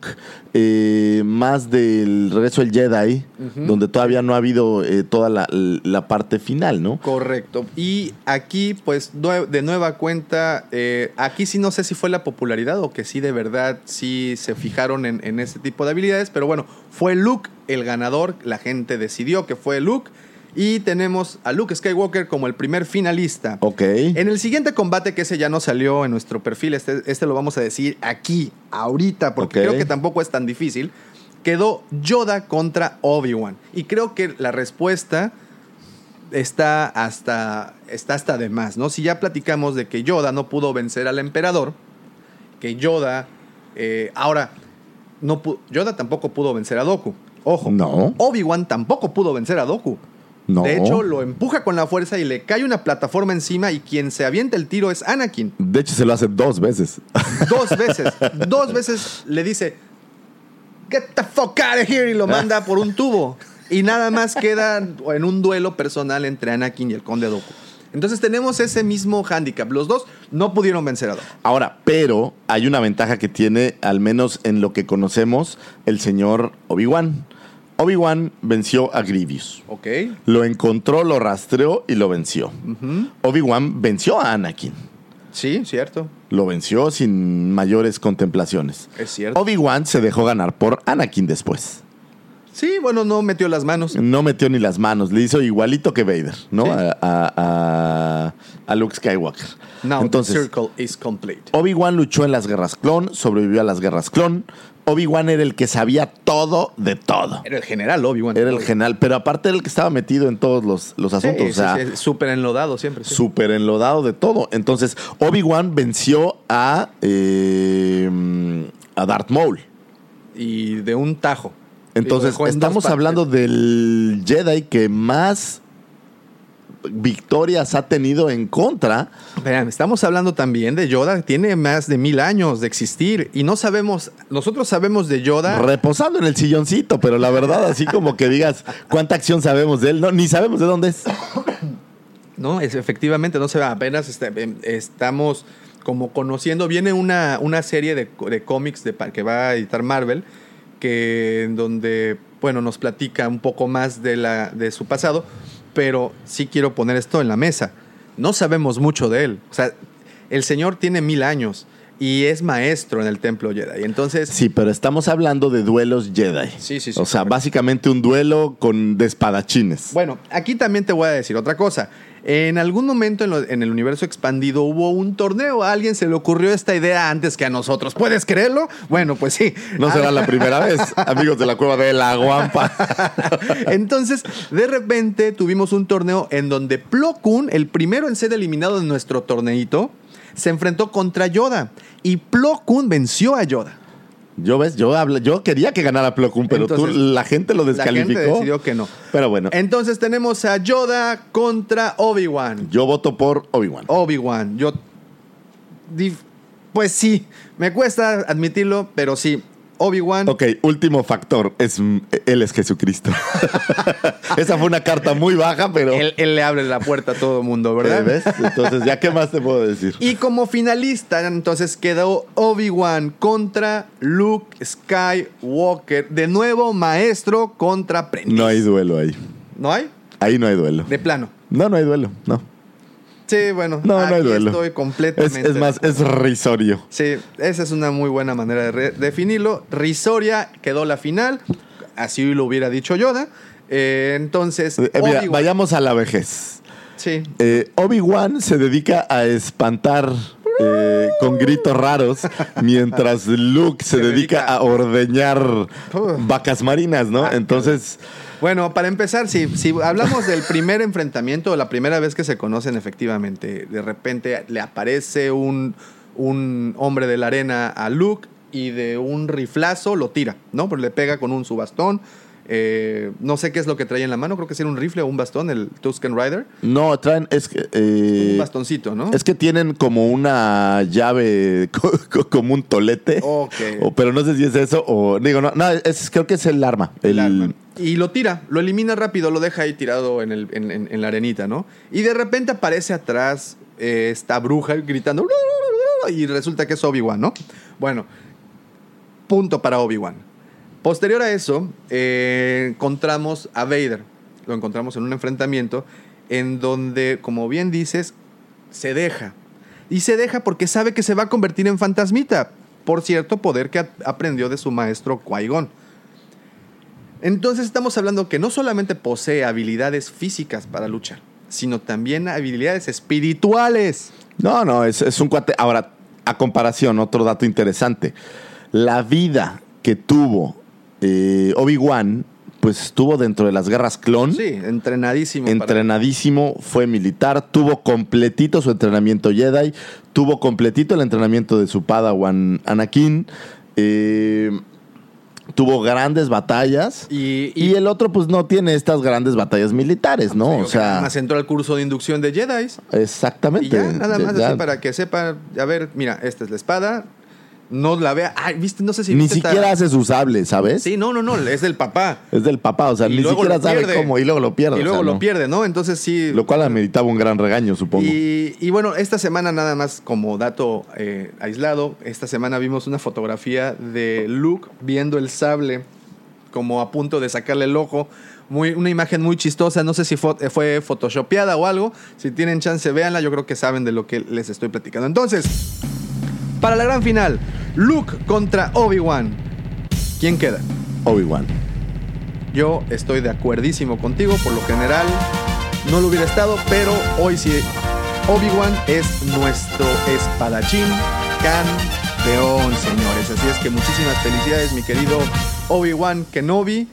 eh, más del regreso del Jedi, donde todavía no ha habido eh, toda la, la parte final, ¿no? Correcto. Y aquí, pues, de nueva cuenta, eh, aquí sí no sé si fue la popularidad o que sí de verdad sí se fijaron en, en ese tipo de habilidades, pero bueno, fue Luke el ganador, la gente decidió que fue Luke. Y tenemos a Luke Skywalker como el primer finalista. Ok. En el siguiente combate, que ese ya no salió en nuestro perfil, este, este lo vamos a decir aquí, ahorita, porque creo que tampoco es tan difícil. Quedó Yoda contra Obi-Wan. Y creo que la respuesta está hasta, está hasta de más, ¿no? Si ya platicamos de que Yoda no pudo vencer al emperador, que Yoda. eh, ahora, no Yoda tampoco pudo vencer a Doku. Ojo. No. Obi-Wan tampoco pudo vencer a Doku. No. De hecho, lo empuja con la fuerza y le cae una plataforma encima y quien se avienta el tiro es Anakin. De hecho, se lo hace dos veces. Dos veces. dos veces le dice, get the fuck out of here y lo manda por un tubo. Y nada más queda en un duelo personal entre Anakin y el conde Dooku. Entonces tenemos ese mismo handicap. Los dos no pudieron vencer a Dooku. Ahora, pero hay una ventaja que tiene, al menos en lo que conocemos, el señor Obi-Wan. Obi-Wan venció a Grievous. ¿Ok? Lo encontró, lo rastreó y lo venció. Obi-Wan venció a Anakin. Sí, cierto. Lo venció sin mayores contemplaciones. Es cierto. Obi-Wan se dejó ganar por Anakin después. Sí, bueno, no metió las manos. No metió ni las manos, le hizo igualito que Vader, ¿no? Sí. A, a- a- a Luke Skywalker. Now Entonces, the circle is complete. Obi-Wan luchó en las guerras clon, sobrevivió a las guerras clon. Obi-Wan era el que sabía todo de todo. Era el general Obi-Wan. Era el general, pero aparte era el que estaba metido en todos los, los asuntos. sí, o sea, sí, súper enlodado siempre. súper enlodado de todo. Entonces, Obi-Wan venció a, eh, a Darth Maul. Y de un tajo. Entonces, en estamos hablando del Jedi que más victorias ha tenido en contra. Vean, estamos hablando también de Yoda, tiene más de mil años de existir y no sabemos, nosotros sabemos de Yoda. Reposando en el silloncito, pero la verdad, así como que digas cuánta acción sabemos de él, no, ni sabemos de dónde es. No, es, efectivamente, no se va, apenas este, em, estamos como conociendo, viene una, una serie de, de cómics de, que va a editar Marvel, que en donde, bueno, nos platica un poco más de, la, de su pasado, pero sí quiero poner esto en la mesa. No sabemos mucho de él. O sea, el señor tiene mil años y es maestro en el templo Jedi. Entonces, Sí, pero estamos hablando de duelos Jedi. Sí, sí, sí, O sea, correcto. básicamente un duelo con de espadachines. Bueno, aquí también te voy a decir otra cosa. En algún momento en, lo- en el universo expandido hubo un torneo. A alguien se le ocurrió esta idea antes que a nosotros. ¿Puedes creerlo? Bueno, pues sí. No será la primera vez, amigos de la cueva de la Guampa. Entonces, de repente tuvimos un torneo en donde Plo Koon, el primero en ser eliminado de nuestro torneito, se enfrentó contra Yoda. Y Plo Koon venció a Yoda. Yo ves, yo habla- yo quería que ganara Plo Koon, pero Entonces, tú, la gente lo La descalificó. gente decidió que no. Pero bueno, Entonces tenemos a Yoda contra Obi-Wan. yo voto por Obi-Wan. Obi-Wan. Yo. Pues sí, me cuesta admitirlo, pero sí. Obi-Wan. Ok, último factor, es, él es Jesucristo. Esa fue una carta muy baja, pero... Él, él le abre la puerta a todo el mundo, ¿verdad? ¿Eh, ¿Ves? Entonces, ¿ya qué más te puedo decir? Y como finalista, entonces quedó Obi-Wan contra Luke Skywalker. De nuevo, maestro contra aprendiz. No hay duelo ahí. ¿No hay? Ahí no hay duelo. De plano. No, no hay duelo, no. Sí, bueno. No, no hay aquí duelo. Estoy Es, completamente. es más, es risorio. Sí, esa es una muy buena manera de definirlo. Risoria quedó la final. Así lo hubiera dicho Yoda. Eh, entonces, Eh, mira, vayamos a la vejez. Sí. Eh, Obi-Wan se dedica a espantar eh, con gritos raros, mientras Luke se, Se dedica, dedica- a ordeñar vacas marinas, ¿no? Entonces, Bueno, para empezar, si, si hablamos del primer enfrentamiento, la primera vez que se conocen efectivamente, de repente le aparece un, un hombre de la arena a Luke y de un riflazo lo tira, ¿no? Pero le pega con un su bastón. Eh, no sé qué es lo que trae en la mano, creo que es un rifle o un bastón, el Tusken Rider. no, traen, es que... eh, un bastoncito, ¿no? Es que tienen como una llave, co- co- como un tolete. Ok. O- pero no sé si es eso o. Digo, no, no es, creo que es el arma. El, el arma. Y lo tira, lo elimina rápido, lo deja ahí tirado en, el- en- en- en la arenita, ¿no? Y de repente aparece atrás eh, esta bruja gritando y resulta que es Obi-Wan, ¿no? Bueno, punto para Obi-Wan. Posterior a eso, eh, encontramos a Vader. Lo encontramos en un enfrentamiento en donde, como bien dices, se deja. Y se deja porque sabe que se va a convertir en fantasmita. Por cierto, poder que aprendió de su maestro Qui-Gon. Entonces estamos hablando que no solamente posee habilidades físicas para luchar, sino también habilidades espirituales. No, no, es, es un cuate. Ahora, a comparación, otro dato interesante. La vida que tuvo eh, Obi-Wan, pues estuvo dentro de las guerras clon. Sí, entrenadísimo. para- Entrenadísimo, fue militar, tuvo completito su entrenamiento Jedi, tuvo completito el entrenamiento de su padawan Anakin, eh, tuvo grandes batallas. Y, Y el otro, pues no tiene estas grandes batallas militares, ¿no? O sea, Además entró al curso de inducción de Jedi. exactamente. Y ya, nada más Ya- así para que sepa, a ver, mira, esta es la espada. No la vea. Ay, viste, no sé si Ni viste esta- siquiera hace su sable, ¿sabes? Sí, no, no, no, es del papá. Es del papá, o sea, Y ni siquiera sabe pierde. cómo y luego lo pierde. Y o luego sea, lo ¿no? pierde, ¿no? Entonces sí. Lo cual ameritaba un gran regaño, supongo. Y, y bueno, esta semana nada más como dato eh, aislado, esta semana vimos una fotografía de Luke viendo el sable como a punto de sacarle el ojo. Muy, una imagen muy chistosa, no sé si fue, fue photoshopeada o algo. Si tienen chance, véanla, yo creo que saben de lo que les estoy platicando. Entonces, para la gran final, Luke contra Obi-Wan. ¿Quién queda? Obi-Wan. Yo estoy de acuerdísimo contigo, por lo general no lo hubiera estado, pero hoy sí, Obi-Wan es nuestro espadachín campeón, señores. Así es que muchísimas felicidades, mi querido Obi-Wan Kenobi.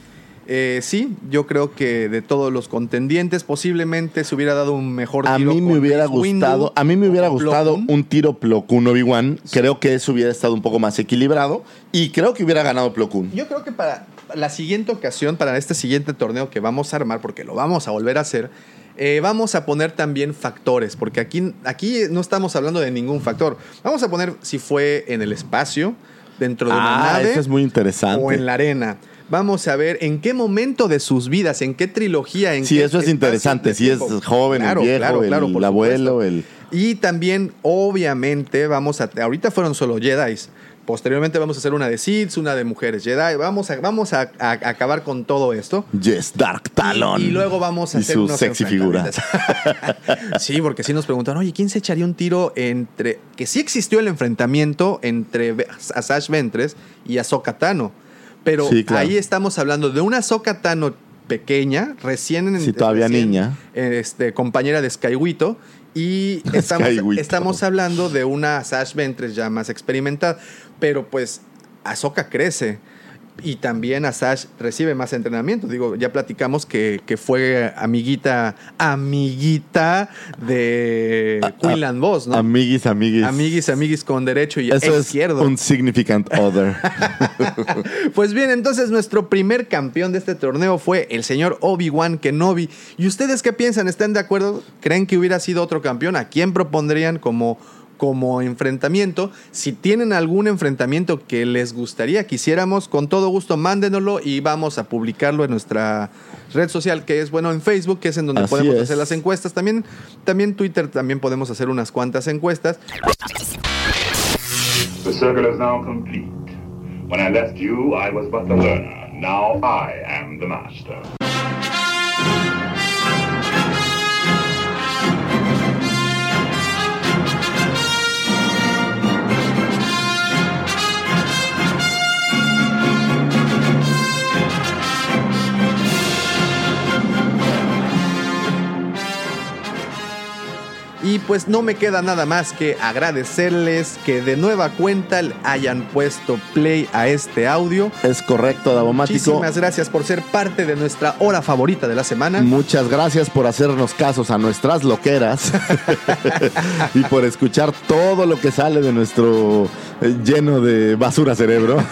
Eh, sí, yo creo que de todos los contendientes posiblemente se hubiera dado un mejor A tiro mí me hubiera Windu gustado, a mí me hubiera gustado un tiro Plo Koon Obi-Wan. Creo que eso hubiera estado un poco más equilibrado y creo que hubiera ganado Plo Koon. Yo creo que para la siguiente ocasión, para este siguiente torneo que vamos a armar, porque lo vamos a volver a hacer, eh, vamos a poner también factores, porque aquí, aquí no estamos hablando de ningún factor. Vamos a poner si fue en el espacio, dentro de una Ah, nave, eso es muy interesante. o en la arena. Vamos a ver en qué momento de sus vidas, en qué trilogía, en Sí, qué eso es interesante. Si es joven, Claro, el viejo, claro, el, claro, por el abuelo, el... Y también, obviamente, vamos a. Ahorita fueron solo Jedi. Posteriormente vamos a hacer una de Sith, una de mujeres Jedi. Vamos a, vamos a, a- a acabar con todo esto. Yes, Dark Talon. Y, y luego vamos a Y hacer su unos sexy figura. sí, porque sí nos preguntan, oye, ¿quién se echaría un tiro entre. Que sí existió el enfrentamiento entre Asash Ventres y Ahsoka Tano. Pero Sí, claro. ahí estamos hablando de una Ahsoka Tano pequeña, recién. Sí, todavía recién, niña. Este, compañera de Skywito. Y estamos, Skywito. estamos hablando de una Asash Ventres ya más experimentada. Pero pues Ahsoka crece. Y también Asash recibe más entrenamiento. Digo, ya platicamos que, que fue amiguita, amiguita de Quinlan Voss, ¿no? Amiguis, amiguis. Amiguis, amiguis con derecho y Eso es izquierdo. un significant other. Pues bien, entonces nuestro primer campeón de este torneo fue el señor Obi-Wan Kenobi. ¿Y ustedes qué piensan? ¿Están de acuerdo? ¿Creen que hubiera sido otro campeón? ¿A quién propondrían como, como enfrentamiento? Si tienen algún enfrentamiento que les gustaría que hiciéramos, con todo gusto mándenoslo y vamos a publicarlo en nuestra red social, que es bueno en Facebook, que es en donde Así podemos es. hacer las encuestas. También, también Twitter, también podemos hacer unas cuantas encuestas. The circle is now complete. When I left you, I was but the learner. Now I am the master. Y pues no me queda nada más que agradecerles que de nueva cuenta hayan puesto play a este audio. es correcto, Davomático. Muchísimas gracias por ser parte de nuestra hora favorita de la semana. Muchas gracias por hacernos casos a nuestras loqueras y por escuchar todo lo que sale de nuestro eh, lleno de basura cerebro.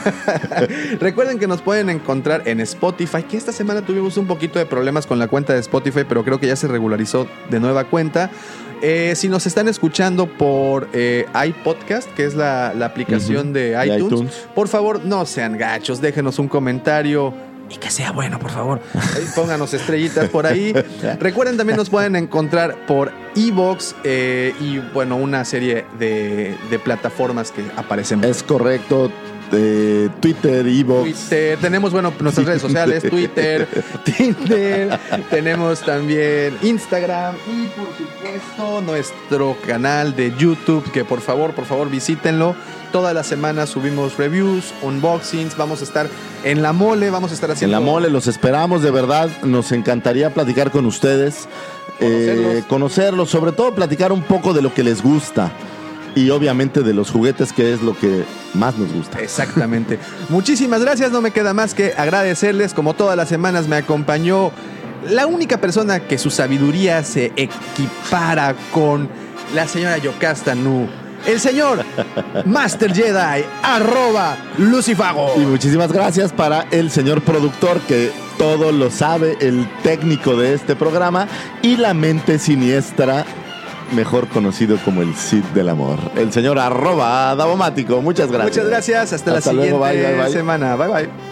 Recuerden que nos pueden encontrar en Spotify, que esta semana tuvimos un poquito de problemas con la cuenta de Spotify, pero creo que ya se regularizó de nueva cuenta. Eh, si nos están escuchando por eh, iPodcast, que es la, la aplicación de de iTunes, iTunes. por favor no sean gachos, déjenos un comentario. Y que sea bueno, por favor. Pónganos estrellitas por ahí. Recuerden también nos pueden encontrar por Evox eh, y bueno, una serie de, de plataformas que aparecen es correcto. Eh, Twitter, Evox. Twitter, tenemos, bueno, nuestras redes sociales, Twitter, Tinder, tenemos también Instagram y por supuesto nuestro canal de YouTube, que por favor, por favor visítenlo. Toda la semana subimos reviews, unboxings, vamos a estar en la mole, vamos a estar En haciendo... la mole los esperamos, de verdad. Nos encantaría platicar con ustedes. Conocerlos. eh, conocerlos, sobre todo platicar un poco de lo que les gusta. Y obviamente de los juguetes, que es lo que más nos gusta. Exactamente. Muchísimas gracias, no me queda más que agradecerles. Como todas las semanas me acompañó la única persona que su sabiduría se equipara con la señora Yocasta Nu. El señor Master Jedi, arroba Lucifago. Y muchísimas gracias para el señor productor que todo lo sabe, el técnico de este programa y la mente siniestra, mejor conocido como el Cid del Amor. El señor arroba Davomático. Muchas gracias. Muchas gracias, hasta, Hasta la luego, siguiente bye, bye, bye. semana. Bye bye.